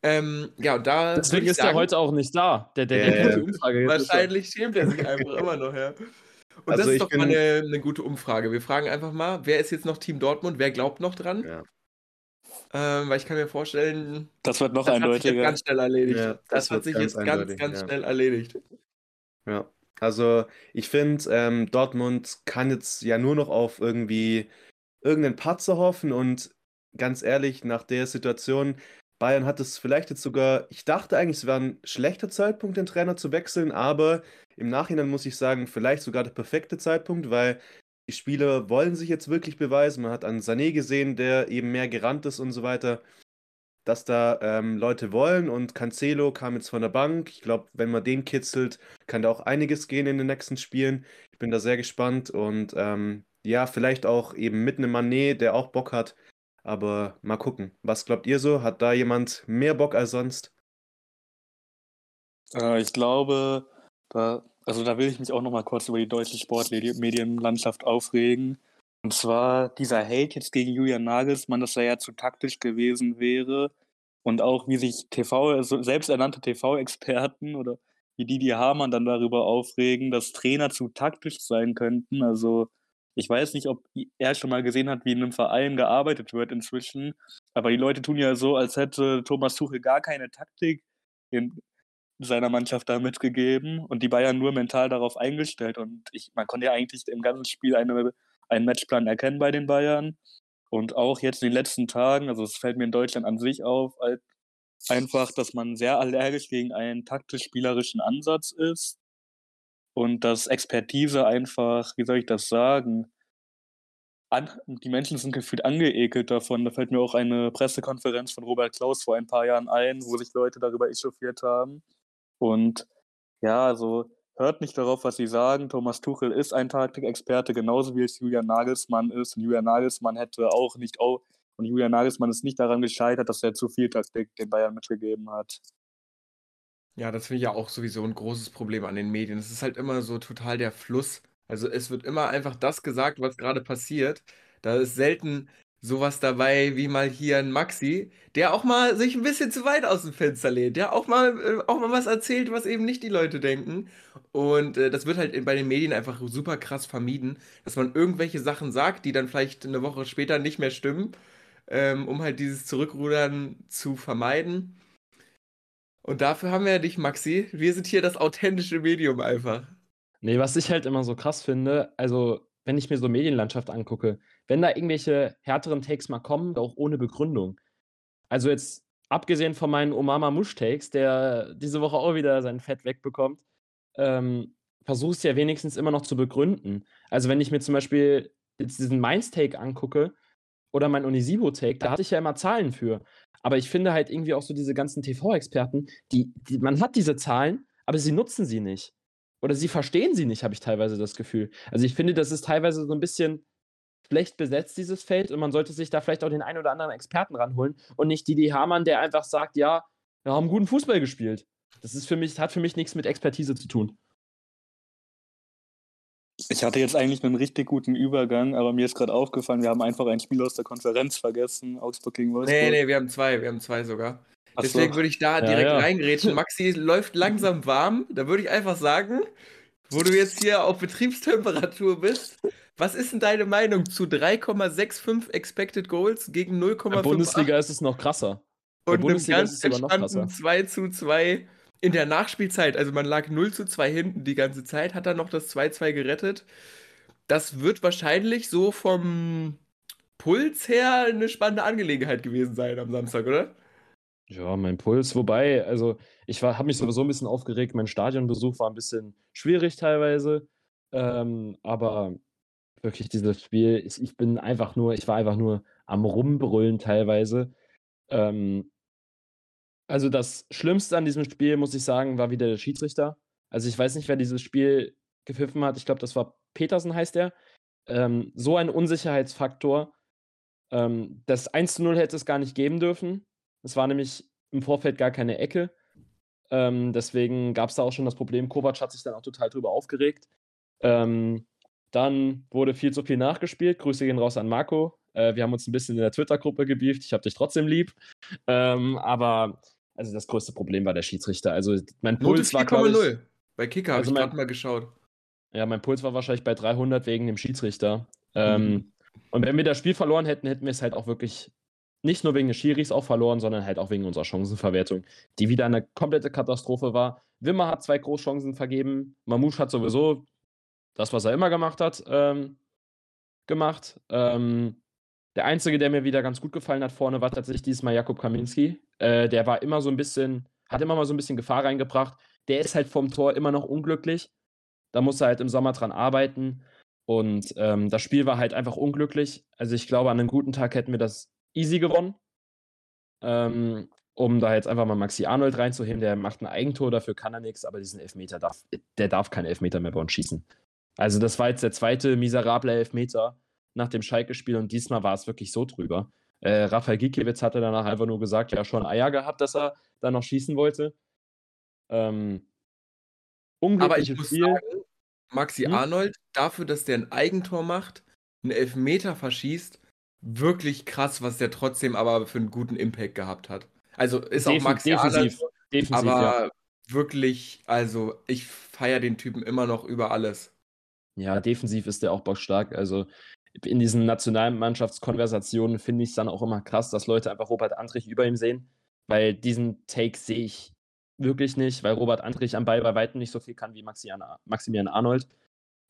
[SPEAKER 1] Ähm, ja, und da
[SPEAKER 4] Deswegen ist er
[SPEAKER 1] sagen,
[SPEAKER 4] heute auch nicht da. Der, der, der Umfrage
[SPEAKER 1] wahrscheinlich schämt er sich einfach immer noch, ja. Und
[SPEAKER 3] Also
[SPEAKER 1] das ist doch
[SPEAKER 3] bin-
[SPEAKER 1] mal eine, eine gute Umfrage. Wir fragen einfach mal, wer ist jetzt noch Team Dortmund? Wer glaubt noch dran?
[SPEAKER 3] Ja.
[SPEAKER 1] Ähm, weil ich kann mir vorstellen,
[SPEAKER 2] Das wird noch
[SPEAKER 1] das hat sich jetzt ganz schnell erledigt.
[SPEAKER 3] Ja,
[SPEAKER 1] das,
[SPEAKER 3] das
[SPEAKER 1] hat
[SPEAKER 3] wird
[SPEAKER 1] sich
[SPEAKER 3] ganz
[SPEAKER 1] jetzt ganz,
[SPEAKER 3] eindeutig,
[SPEAKER 1] ganz
[SPEAKER 3] ja.
[SPEAKER 1] schnell erledigt.
[SPEAKER 3] Ja, also ich finde, ähm, Dortmund kann jetzt ja nur noch auf irgendwie irgendeinen Patzer hoffen und ganz ehrlich, nach der Situation, Bayern hat es vielleicht jetzt sogar, ich dachte eigentlich, es wäre ein schlechter Zeitpunkt, den Trainer zu wechseln, aber im Nachhinein muss ich sagen, vielleicht sogar der perfekte Zeitpunkt, weil die Spieler wollen sich jetzt wirklich beweisen. Man hat an Sané gesehen, der eben mehr gerannt ist und so weiter, dass da ähm, Leute wollen und Cancelo kam jetzt von der Bank. Ich glaube, wenn man den kitzelt, kann da auch einiges gehen in den nächsten Spielen. Ich bin da sehr gespannt und ähm, ja, vielleicht auch eben mit einem Manet, der auch Bock hat. Aber mal gucken. Was glaubt ihr so? Hat da jemand mehr Bock als sonst?
[SPEAKER 2] Äh, ich glaube, da, also da will ich mich auch noch mal kurz über die deutsche Sportmedienlandschaft aufregen. Und zwar dieser Hate jetzt gegen Julian Nagelsmann, dass er ja zu taktisch gewesen wäre. Und auch wie sich TV, also selbsternannte TV-Experten oder wie Didi Hamann dann darüber aufregen, dass Trainer zu taktisch sein könnten. Also ich weiß nicht, ob er schon mal gesehen hat, wie in einem Verein gearbeitet wird inzwischen. Aber die Leute tun ja so, als hätte Thomas Tuchel gar keine Taktik in seiner Mannschaft da mitgegeben und die Bayern nur mental darauf eingestellt. Und ich, man konnte ja eigentlich im ganzen Spiel eine, einen Matchplan erkennen bei den Bayern. Und auch jetzt in den letzten Tagen, also es fällt mir in Deutschland an sich auf, einfach, dass man sehr allergisch gegen einen taktisch-spielerischen Ansatz ist. Und dass Expertise einfach, wie soll ich das sagen, an, die Menschen sind gefühlt angeekelt davon. Da fällt mir auch eine Pressekonferenz von Robert Klaus vor ein paar Jahren ein, wo sich Leute darüber echauffiert haben. Und ja, also hört nicht darauf, was sie sagen. Thomas Tuchel ist ein Taktikexperte, genauso wie es Julian Nagelsmann ist. Und Julian Nagelsmann hätte auch nicht auch, und Julian Nagelsmann ist nicht daran gescheitert, dass er zu viel Taktik den Bayern mitgegeben hat.
[SPEAKER 1] Ja, das finde ich ja auch sowieso ein großes Problem an den Medien. Es ist halt immer so total der Fluss. Also es wird immer einfach das gesagt, was gerade passiert. Da ist selten sowas dabei wie mal hier ein Maxi, der auch mal sich ein bisschen zu weit aus dem Fenster lehnt, der auch mal, äh, auch mal was erzählt, was eben nicht die Leute denken. Und äh, das wird halt bei den Medien einfach super krass vermieden, dass man irgendwelche Sachen sagt, die dann vielleicht eine Woche später nicht mehr stimmen, ähm, um halt dieses Zurückrudern zu vermeiden. Und dafür haben wir ja dich, Maxi. Wir sind hier das authentische Medium einfach.
[SPEAKER 4] Nee, was ich halt immer so krass finde, also wenn ich mir so Medienlandschaft angucke, wenn da irgendwelche härteren Takes mal kommen, auch ohne Begründung. Also jetzt abgesehen von meinen Omama Mush Takes, der diese Woche auch wieder sein Fett wegbekommt, ähm, versuchst ja wenigstens immer noch zu begründen. Also wenn ich mir zum Beispiel jetzt diesen Mainz Take angucke oder mein Unisibo Take, da hatte ich ja immer Zahlen für. Aber ich finde halt irgendwie auch so diese ganzen TV-Experten, die, die, man hat diese Zahlen, aber sie nutzen sie nicht. Oder sie verstehen sie nicht, habe ich teilweise das Gefühl. Also ich finde, das ist teilweise so ein bisschen schlecht besetzt, dieses Feld, und man sollte sich da vielleicht auch den einen oder anderen Experten ranholen und nicht Didi Hamann, der einfach sagt, ja, wir haben guten Fußball gespielt. Das ist für mich, hat für mich nichts mit Expertise zu tun.
[SPEAKER 2] Ich hatte jetzt eigentlich einen richtig guten Übergang, aber mir ist gerade aufgefallen, wir haben einfach ein Spiel aus der Konferenz vergessen, Augsburg gegen Wolfsburg.
[SPEAKER 1] Nee, nee, wir haben zwei, wir haben zwei sogar. Ach Deswegen so. würde ich da direkt ja, ja. reingrätschen. <laughs> Maxi läuft langsam warm. Da würde ich einfach sagen, wo du jetzt hier auf Betriebstemperatur bist, was ist denn deine Meinung zu 3,65 Expected Goals gegen 0,5? In der
[SPEAKER 4] Bundesliga ist es noch krasser.
[SPEAKER 1] Und Bundesliga ganz ist es sogar noch krasser. 2 zu 2 in der Nachspielzeit. Also man lag 0 zu 2 hinten die ganze Zeit, hat dann noch das 2-2 gerettet. Das wird wahrscheinlich so vom Puls her eine spannende Angelegenheit gewesen sein am Samstag, oder?
[SPEAKER 4] Ja, mein Puls, wobei, also ich habe mich sowieso ein bisschen aufgeregt. Mein Stadionbesuch war ein bisschen schwierig teilweise. Ähm, aber wirklich dieses Spiel, ich, ich bin einfach nur, ich war einfach nur am Rumbrüllen teilweise. Ähm, also das Schlimmste an diesem Spiel, muss ich sagen, war wieder der Schiedsrichter. Also ich weiß nicht, wer dieses Spiel gepfiffen hat. Ich glaube, das war Petersen heißt der. Ähm, so ein Unsicherheitsfaktor. Ähm, das 1 zu 0 hätte es gar nicht geben dürfen. Es war nämlich im Vorfeld gar keine Ecke. Ähm, deswegen gab es da auch schon das Problem. Kovac hat sich dann auch total drüber aufgeregt. Ähm, dann wurde viel zu viel nachgespielt. Grüße gehen raus an Marco. Äh, wir haben uns ein bisschen in der Twitter-Gruppe gebieft. Ich habe dich trotzdem lieb. Ähm, aber also das größte Problem war der Schiedsrichter. Also mein Puls war 4,0.
[SPEAKER 1] Bei Kicker also habe ich gerade mal geschaut.
[SPEAKER 4] Ja, mein Puls war wahrscheinlich bei 300 wegen dem Schiedsrichter. Ähm, mhm. Und wenn wir das Spiel verloren hätten, hätten wir es halt auch wirklich nicht nur wegen des Schiris auch verloren, sondern halt auch wegen unserer Chancenverwertung, die wieder eine komplette Katastrophe war. Wimmer hat zwei Großchancen vergeben. Mamouche hat sowieso das, was er immer gemacht hat, ähm, gemacht. Ähm, der Einzige, der mir wieder ganz gut gefallen hat vorne, war tatsächlich dieses Mal Jakub Kaminski. Äh, der war immer so ein bisschen, hat immer mal so ein bisschen Gefahr reingebracht. Der ist halt vom Tor immer noch unglücklich. Da muss er halt im Sommer dran arbeiten. Und ähm, das Spiel war halt einfach unglücklich. Also ich glaube, an einem guten Tag hätten wir das easy gewonnen. Ähm, um da jetzt einfach mal Maxi Arnold reinzuheben, der macht ein Eigentor, dafür kann er nichts, aber diesen Elfmeter darf, der darf keinen Elfmeter mehr bei uns schießen. Also das war jetzt der zweite miserable Elfmeter nach dem Schalke-Spiel und diesmal war es wirklich so drüber. Äh, Rafael Gikiewicz hatte danach einfach nur gesagt, ja, schon Eier gehabt, dass er da noch schießen wollte. Ähm,
[SPEAKER 1] Aber ich muss Spiel. sagen, Maxi hm? Arnold, dafür, dass der ein Eigentor macht, einen Elfmeter verschießt, wirklich krass, was der trotzdem aber für einen guten Impact gehabt hat. Also ist Defin auch Maxi defensiv, Arnold, defensiv, aber ja. wirklich, also ich feiere den Typen immer noch über alles.
[SPEAKER 4] Ja, defensiv ist der auch bockstark. Also in diesen Nationalmannschaftskonversationen finde ich es dann auch immer krass, dass Leute einfach Robert Andrich über ihm sehen, weil diesen Take sehe ich wirklich nicht, weil Robert Andrich am Ball bei weitem nicht so viel kann wie Maximilian Arnold.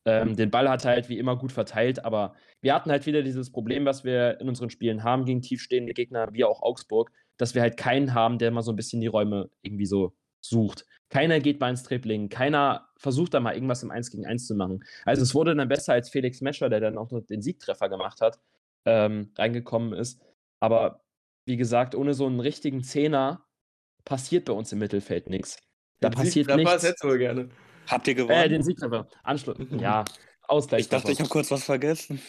[SPEAKER 4] Ähm, den Ball hat er halt wie immer gut verteilt, aber wir hatten halt wieder dieses Problem, was wir in unseren Spielen haben gegen tiefstehende Gegner, wie auch Augsburg, dass wir halt keinen haben, der mal so ein bisschen die Räume irgendwie so sucht. Keiner geht mal ins Dribbling, keiner versucht da mal irgendwas im 1 gegen 1 zu machen. Also es wurde dann besser als Felix Mescher, der dann auch noch den Siegtreffer gemacht hat, ähm, reingekommen ist. Aber wie gesagt, ohne so einen richtigen Zehner passiert bei uns im Mittelfeld nichts. Da
[SPEAKER 1] Den
[SPEAKER 4] passiert nichts.
[SPEAKER 1] hättest du wohl gerne.
[SPEAKER 2] Habt ihr
[SPEAKER 4] Äh,
[SPEAKER 2] gewonnen?
[SPEAKER 4] den Siegtreffer. Anschluss. <laughs> Ja, Ausgleich.
[SPEAKER 2] ich dachte, ich habe kurz was vergessen.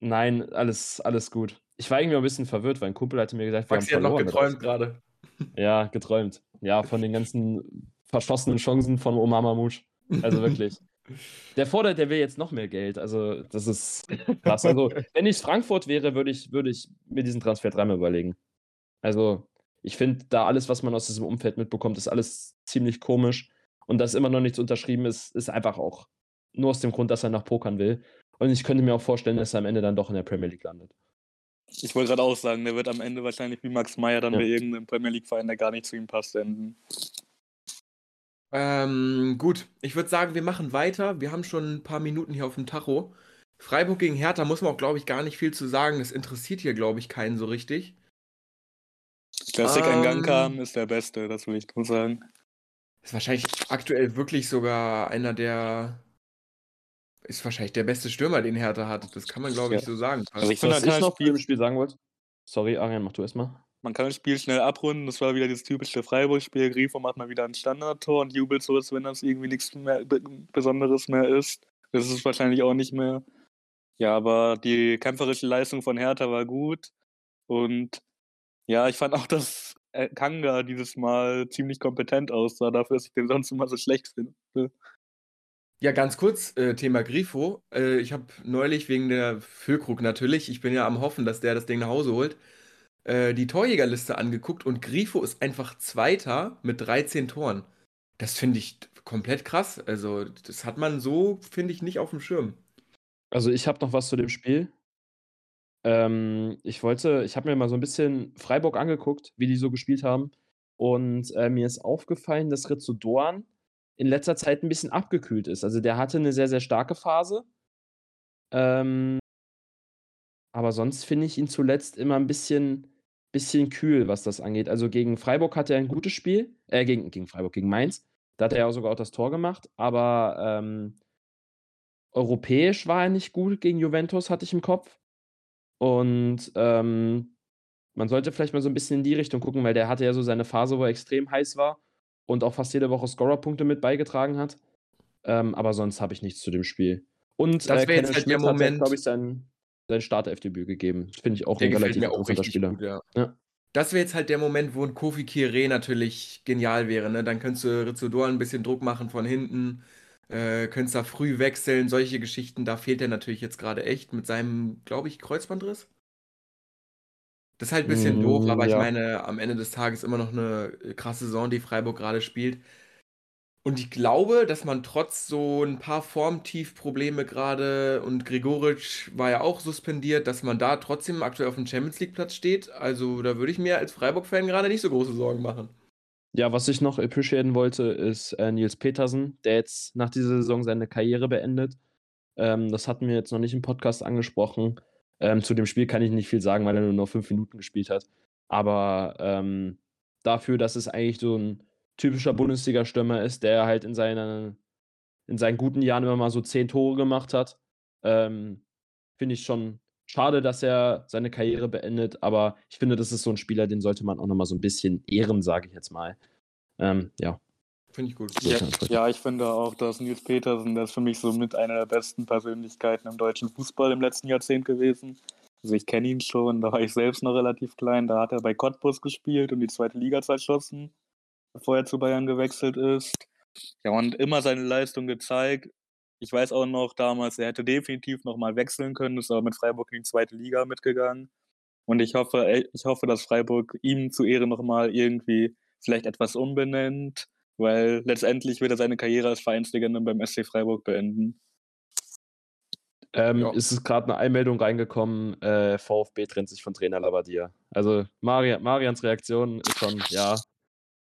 [SPEAKER 4] Nein, alles, alles gut. Ich war irgendwie ein bisschen verwirrt, weil ein Kumpel hatte mir gesagt, wir
[SPEAKER 1] Maxi
[SPEAKER 4] haben
[SPEAKER 1] hat noch
[SPEAKER 4] verloren.
[SPEAKER 1] geträumt gerade.
[SPEAKER 4] Ja, geträumt. Ja, von den ganzen verschossenen Chancen von Omar Mamouche. Also wirklich. Der fordert, der will jetzt noch mehr Geld. Also, das ist krass. Also, wenn ich Frankfurt wäre, würde ich, würde ich mir diesen Transfer dreimal überlegen. Also, ich finde, da alles, was man aus diesem Umfeld mitbekommt, ist alles ziemlich komisch. Und dass immer noch nichts unterschrieben ist, ist einfach auch nur aus dem Grund, dass er nach Pokern will. Und ich könnte mir auch vorstellen, dass er am Ende dann doch in der Premier League landet.
[SPEAKER 2] Ich wollte gerade auch sagen, der wird am Ende wahrscheinlich wie Max Meyer dann
[SPEAKER 4] Ja.
[SPEAKER 2] bei irgendeinem Premier League-Verein, der gar nicht zu ihm passt, enden.
[SPEAKER 1] Ähm, gut, ich würde sagen, wir machen weiter. Wir haben schon ein paar Minuten hier auf dem Tacho. Freiburg gegen Hertha muss man auch, glaube ich, gar nicht viel zu sagen. Das interessiert hier, glaube ich, keinen so richtig.
[SPEAKER 2] Classic
[SPEAKER 1] Ähm.
[SPEAKER 2] in Gang kam, ist der Beste, das will ich nur sagen.
[SPEAKER 1] Ist wahrscheinlich aktuell wirklich sogar einer der. Ist wahrscheinlich der beste Stürmer, den Hertha hat. Das kann man, glaube ich,
[SPEAKER 2] Ja.
[SPEAKER 1] so sagen.
[SPEAKER 2] Also ich finde,
[SPEAKER 4] Was ich noch
[SPEAKER 2] das
[SPEAKER 4] zu dem
[SPEAKER 2] Spiel,
[SPEAKER 4] sagen wollte. Sorry, Arian, mach du erstmal.
[SPEAKER 2] man kann das Spiel schnell abrunden. Das war wieder dieses typische Freiburg-Spiel. Grifo macht mal wieder ein Standardtor und jubelt so, als wenn das irgendwie nichts mehr Be- Besonderes mehr ist. Das ist es wahrscheinlich auch nicht mehr. Ja, aber die kämpferische Leistung von Hertha war gut. Und ja, ich fand auch, dass äh, Kanga dieses Mal ziemlich kompetent aussah, dafür, dass ich den sonst immer so schlecht finde.
[SPEAKER 1] Ja, ganz kurz, äh, Thema Grifo. Äh, ich habe neulich wegen der Füllkrug natürlich, ich bin ja am Hoffen, dass der das Ding nach Hause holt, äh, die Torjägerliste angeguckt und Grifo ist einfach Zweiter mit 13 Toren. Das finde ich komplett krass. Also, das hat man so, finde ich, nicht auf dem Schirm.
[SPEAKER 4] Also ich habe noch was zu dem Spiel. Ähm, ich wollte, ich habe mir mal so ein bisschen Freiburg angeguckt, wie die so gespielt haben. Und äh, mir ist aufgefallen, dass Rizzo Doan in letzter Zeit ein bisschen abgekühlt ist. Also der hatte eine sehr, sehr starke Phase. Ähm, aber sonst finde ich ihn zuletzt immer ein bisschen, bisschen kühl, was das angeht. Also gegen Freiburg hatte er ein gutes Spiel. Äh, gegen, gegen Freiburg, gegen Mainz. Da hat er ja sogar auch das Tor gemacht. Aber ähm, europäisch war er nicht gut gegen Juventus, hatte ich im Kopf. Und ähm, man sollte vielleicht mal so ein bisschen in die Richtung gucken, weil der hatte ja so seine Phase, wo er extrem heiß war und auch fast jede Woche Scorerpunkte mit beigetragen hat. Ähm, aber sonst habe ich nichts zu dem Spiel. Und
[SPEAKER 1] Das
[SPEAKER 4] äh,
[SPEAKER 1] wär jetzt halt der Moment-
[SPEAKER 4] glaube ich, sein, sein Startelfdebüt gegeben. Finde ich auch ein relativ
[SPEAKER 1] auch
[SPEAKER 4] interessanter Spieler.
[SPEAKER 1] gut, ja.
[SPEAKER 4] Ja.
[SPEAKER 1] Das wäre jetzt halt der Moment, wo ein Kofi Kire natürlich genial wäre. Ne? Dann könntest du Rizzo Doan ein bisschen Druck machen von hinten, äh, könntest da früh wechseln, solche Geschichten. Da fehlt er natürlich jetzt gerade echt mit seinem, glaube ich, Kreuzbandriss. Das ist halt ein bisschen
[SPEAKER 4] Mm,
[SPEAKER 1] doof, aber ich
[SPEAKER 4] ja.
[SPEAKER 1] meine, am Ende des Tages immer noch eine äh, krasse Saison, die Freiburg gerade spielt. Und ich glaube, dass man trotz so ein paar Formtiefprobleme gerade und Gregoritsch war ja auch suspendiert, dass man da trotzdem aktuell auf dem Champions League Platz steht. Also da würde ich mir als Freiburg-Fan gerade nicht so große Sorgen machen.
[SPEAKER 4] Ja, was ich noch appreciaten wollte, ist äh, Nils Petersen, der jetzt nach dieser Saison seine Karriere beendet. Ähm, das hatten wir jetzt noch nicht im Podcast angesprochen. Ähm, zu dem Spiel kann ich nicht viel sagen, weil er nur noch fünf Minuten gespielt hat. Aber ähm, dafür, dass es eigentlich so ein typischer Bundesliga-Stürmer ist, der halt in, seiner, in seinen guten Jahren immer mal so zehn Tore gemacht hat, ähm, finde ich schon schade, dass er seine Karriere beendet. Aber ich finde, das ist so ein Spieler, den sollte man auch nochmal so ein bisschen ehren, sage ich jetzt mal. Ähm, ja.
[SPEAKER 1] Finde ich gut.
[SPEAKER 2] Ja, ja, ich finde auch, dass Nils Petersen, der ist für mich so mit einer der besten Persönlichkeiten im deutschen Fußball im letzten Jahrzehnt gewesen. Also ich kenne ihn schon, da war ich selbst noch relativ klein, da hat er bei Cottbus gespielt und die zweite Liga zerschossen, bevor er zu Bayern gewechselt ist. Ja, und immer seine Leistung gezeigt. Ich weiß auch noch damals, er hätte definitiv nochmal wechseln können, ist aber mit Freiburg in die zweite Liga mitgegangen. Und ich hoffe, ich hoffe, dass Freiburg ihm zu Ehre nochmal irgendwie vielleicht etwas umbenennt, weil letztendlich wird er seine Karriere als Vereinslegende beim SC Freiburg beenden.
[SPEAKER 4] Ähm,
[SPEAKER 1] Ja.
[SPEAKER 4] Es ist gerade eine Einmeldung reingekommen, äh, VfB trennt sich von Trainer Labadia. Also Mari Marians Reaktion ist schon, ja,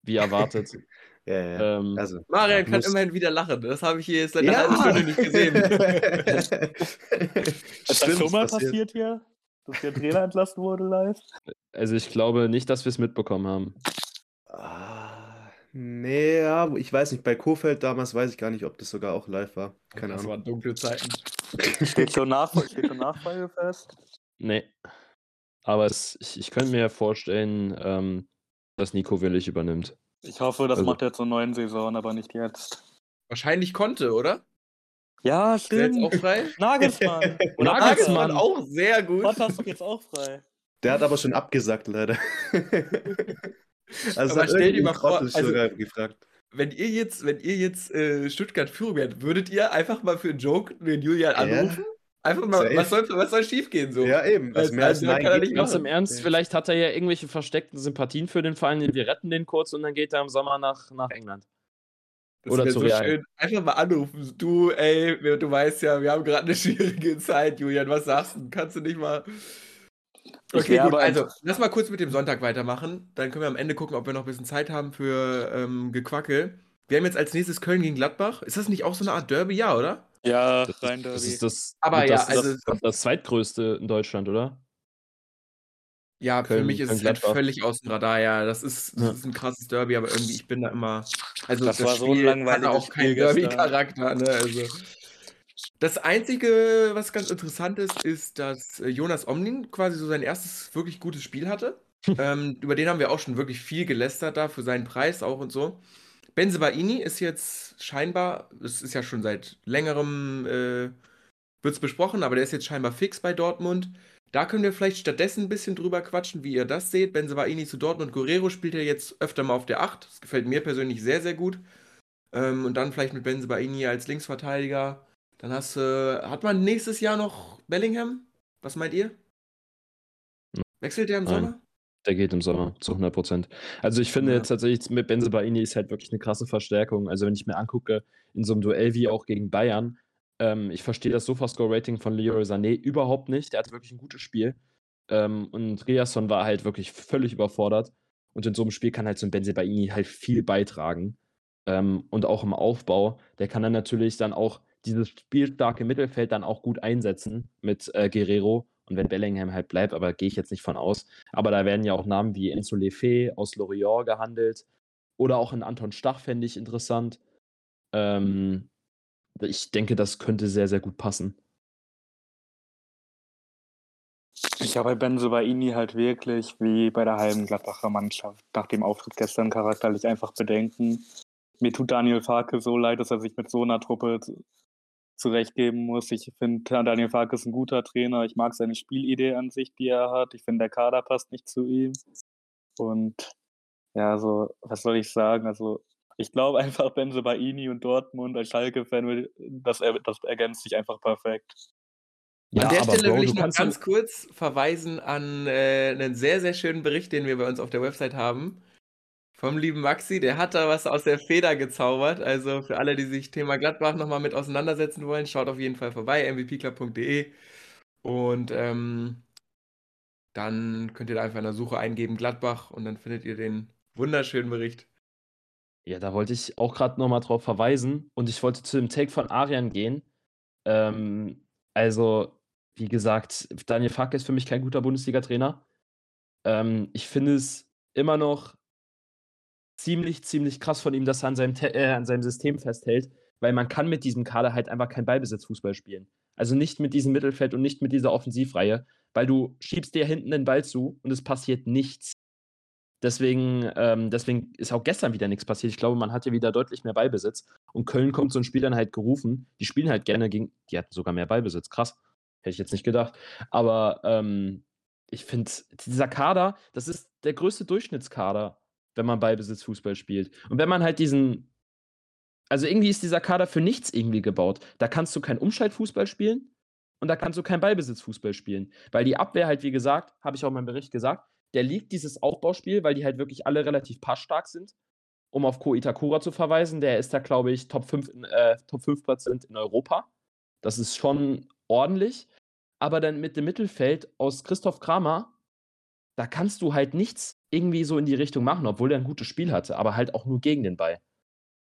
[SPEAKER 4] wie erwartet. <laughs>
[SPEAKER 3] Ja, ja.
[SPEAKER 4] ähm,
[SPEAKER 3] Also.
[SPEAKER 1] Marian kann
[SPEAKER 4] muss-
[SPEAKER 1] immerhin wieder lachen. Das habe ich hier jetzt seit
[SPEAKER 3] Ja.
[SPEAKER 1] einer halben Stunde nicht gesehen. <laughs>
[SPEAKER 2] Ist das
[SPEAKER 3] Stimmt,
[SPEAKER 2] schon mal
[SPEAKER 3] passiert.
[SPEAKER 2] passiert hier? Dass der Trainer entlassen wurde live? <laughs>
[SPEAKER 4] also ich glaube nicht, dass wir es mitbekommen haben.
[SPEAKER 3] Ah, Nee, ja, ich weiß nicht, bei Kofeld damals weiß ich gar nicht, ob das sogar auch live war. Keine
[SPEAKER 1] das
[SPEAKER 3] Ahnung.
[SPEAKER 1] waren dunkle Zeiten.
[SPEAKER 2] Steht schon, <laughs> steht schon Nachfolge fest?
[SPEAKER 4] Nee. Aber es, ich, ich könnte mir vorstellen, ähm, dass Nico Willig übernimmt.
[SPEAKER 2] Ich hoffe, das
[SPEAKER 4] Also-
[SPEAKER 2] macht er zur neuen Saison, aber nicht jetzt.
[SPEAKER 1] Wahrscheinlich konnte, oder?
[SPEAKER 2] Ja, stimmt.
[SPEAKER 1] auch frei? <laughs>
[SPEAKER 2] Nagelsmann.
[SPEAKER 4] Nagelsmann.
[SPEAKER 1] auch sehr gut.
[SPEAKER 2] Potter ist jetzt auch frei.
[SPEAKER 3] Der hat aber schon abgesagt, leider. <laughs> also
[SPEAKER 1] Aber stell dir mal vor, also-
[SPEAKER 3] sogar gefragt.
[SPEAKER 1] Wenn ihr jetzt, wenn ihr jetzt äh, Stuttgart Führung wärt, würdet ihr einfach mal für einen Joke den Julian
[SPEAKER 3] Ja.
[SPEAKER 1] anrufen? Einfach mal,
[SPEAKER 3] Safe.
[SPEAKER 1] was soll, was soll schief gehen so?
[SPEAKER 3] Ja, eben. Was
[SPEAKER 1] Also,
[SPEAKER 3] mehr als
[SPEAKER 1] also,
[SPEAKER 3] Nein
[SPEAKER 1] kann er nicht
[SPEAKER 4] Ganz im Ernst,
[SPEAKER 3] Ja.
[SPEAKER 4] vielleicht hat er ja irgendwelche versteckten Sympathien für den Verein, wir retten den kurz und dann geht er im Sommer nach, nach England.
[SPEAKER 1] Das
[SPEAKER 4] Oder zu
[SPEAKER 1] so
[SPEAKER 4] Real.
[SPEAKER 1] schön. Einfach mal anrufen. Du, ey, du weißt ja, wir haben gerade eine <laughs> schwierige Zeit, Julian. Was sagst du? Kannst du nicht mal. Okay, gut.
[SPEAKER 2] aber
[SPEAKER 1] Also, lass mal kurz mit dem Sonntag weitermachen. Dann können wir am Ende gucken, ob wir noch ein bisschen Zeit haben für ähm, Gequackel. Wir haben jetzt als nächstes Köln gegen Gladbach. Ist das nicht auch so eine Art Derby? Ja, oder?
[SPEAKER 2] Ja,
[SPEAKER 4] Das
[SPEAKER 2] rein
[SPEAKER 4] ist, das,
[SPEAKER 2] Derby.
[SPEAKER 4] ist das,
[SPEAKER 1] Aber
[SPEAKER 4] das,
[SPEAKER 1] ja, also-
[SPEAKER 4] das, das zweitgrößte in Deutschland, oder?
[SPEAKER 1] Ja, für
[SPEAKER 4] Köln-
[SPEAKER 1] mich ist es halt völlig aus dem Radar. Ja, das ist, das ist ein krasses Derby, aber irgendwie, ich bin da immer. Also,
[SPEAKER 2] Das war so ein
[SPEAKER 1] Spiel
[SPEAKER 2] langweiliges
[SPEAKER 1] hatte auch keinen
[SPEAKER 2] Spiel gestern.
[SPEAKER 1] Derby-Charakter. Ne? Also. Das Einzige, was ganz interessant ist, ist, dass äh, Jonas Omlin quasi so sein erstes wirklich gutes Spiel hatte. ähm, über den haben wir auch schon wirklich viel gelästert da, für seinen Preis auch und so. Benzebaini ist jetzt scheinbar, es ist ja schon seit längerem, äh, wird es besprochen, aber der ist jetzt scheinbar fix bei Dortmund. Da können wir vielleicht stattdessen ein bisschen drüber quatschen, wie ihr das seht. Benzebaini zu Dortmund. Guerrero spielt ja jetzt öfter mal auf der 8. Das gefällt mir persönlich sehr, sehr gut. Ähm, und dann vielleicht mit Benzebaini als Linksverteidiger. Dann hast du, hat man nächstes Jahr noch Bellingham? Was meint ihr? Wechselt der im
[SPEAKER 4] Nein.
[SPEAKER 1] Sommer?
[SPEAKER 4] Der geht im Sommer zu 100 Prozent. Also ich finde
[SPEAKER 1] Ja.
[SPEAKER 4] jetzt tatsächlich mit Benzebaini ist halt wirklich eine krasse Verstärkung. Also wenn ich mir angucke, in so einem Duell wie auch gegen Bayern, ähm, ich verstehe das Sofascore-Rating von Leroy Sané überhaupt nicht. Der hatte wirklich ein gutes Spiel. Ähm, und Riasson war halt wirklich völlig überfordert. Und in so einem Spiel kann halt so ein Benzebaini halt viel beitragen. Ähm, und auch im Aufbau, der kann dann natürlich dann auch dieses spielstarke Mittelfeld dann auch gut einsetzen mit äh, Guerrero. Und wenn Bellingham halt bleibt, aber gehe ich jetzt nicht von aus. Aber da werden ja auch Namen wie Enzo Lefebvre aus Lorient gehandelt. Oder auch ein Anton Stach fände ich interessant. Ähm, ich denke, das könnte sehr, sehr gut passen.
[SPEAKER 2] Ich habe bei Benzobaini halt wirklich wie bei der halben Gladbacher Mannschaft nach dem Auftritt gestern charakterlich einfach Bedenken. Mir tut Daniel Farke so leid, dass er sich mit so einer Truppe zurechtgeben muss. Ich finde, Daniel Farke ist ein guter Trainer. Ich mag seine Spielidee an sich, die er hat. Ich finde, der Kader passt nicht zu ihm. Und ja, so, was soll ich sagen? Also, ich glaube einfach, Benzobaini und Dortmund als Schalke-Fan, das, er- das ergänzt sich einfach perfekt.
[SPEAKER 4] Ja,
[SPEAKER 1] an der
[SPEAKER 4] aber
[SPEAKER 1] Stelle
[SPEAKER 4] Bro,
[SPEAKER 1] will ich noch ganz kurz verweisen an äh, einen sehr, sehr schönen Bericht, den wir bei uns auf der Website haben. Vom lieben Maxi, der hat da was aus der Feder gezaubert. Also für alle, die sich Thema Gladbach nochmal mit auseinandersetzen wollen, schaut auf jeden Fall vorbei, mvpclub.de. Und ähm, dann könnt ihr da einfach in der Suche eingeben Gladbach und dann findet ihr den wunderschönen Bericht.
[SPEAKER 4] Ja, da wollte ich auch gerade nochmal drauf verweisen. Und ich wollte zu dem Take von Arian gehen. Ähm, also, wie gesagt, Daniel Farke ist für mich kein guter Bundesliga-Trainer. Ähm, ich finde es immer noch ziemlich, ziemlich krass von ihm, dass er an seinem, äh, an seinem System festhält, weil man kann mit diesem Kader halt einfach kein Ballbesitzfußball spielen. Also nicht mit diesem Mittelfeld und nicht mit dieser Offensivreihe, weil du schiebst dir hinten den Ball zu und es passiert nichts. Deswegen, ähm, deswegen ist auch gestern wieder nichts passiert. Ich glaube, man hat ja wieder deutlich mehr Ballbesitz. Und Köln kommt so ein Spiel dann halt gerufen. Die spielen halt gerne gegen. Die hatten sogar mehr Ballbesitz. Krass. Hätte ich jetzt nicht gedacht. Aber ähm, ich finde, dieser Kader, das ist der größte Durchschnittskader, wenn man Ballbesitzfußball spielt. Und wenn man halt diesen. Also irgendwie ist dieser Kader für nichts irgendwie gebaut. Da kannst du kein Umschaltfußball spielen und da kannst du kein Ballbesitzfußball spielen. Weil die Abwehr halt, wie gesagt, habe ich auch in meinem Bericht gesagt, der liegt dieses Aufbauspiel, weil die halt wirklich alle relativ passstark sind. Um auf Ko Itakura zu verweisen, der ist da, glaube ich, Top 5, in, äh, Top 5 Prozent in Europa. Das ist schon ordentlich. Aber dann mit dem Mittelfeld aus Christoph Kramer, da kannst du halt nichts irgendwie so in die Richtung machen, obwohl er ein gutes Spiel hatte, aber halt auch nur gegen den Ball.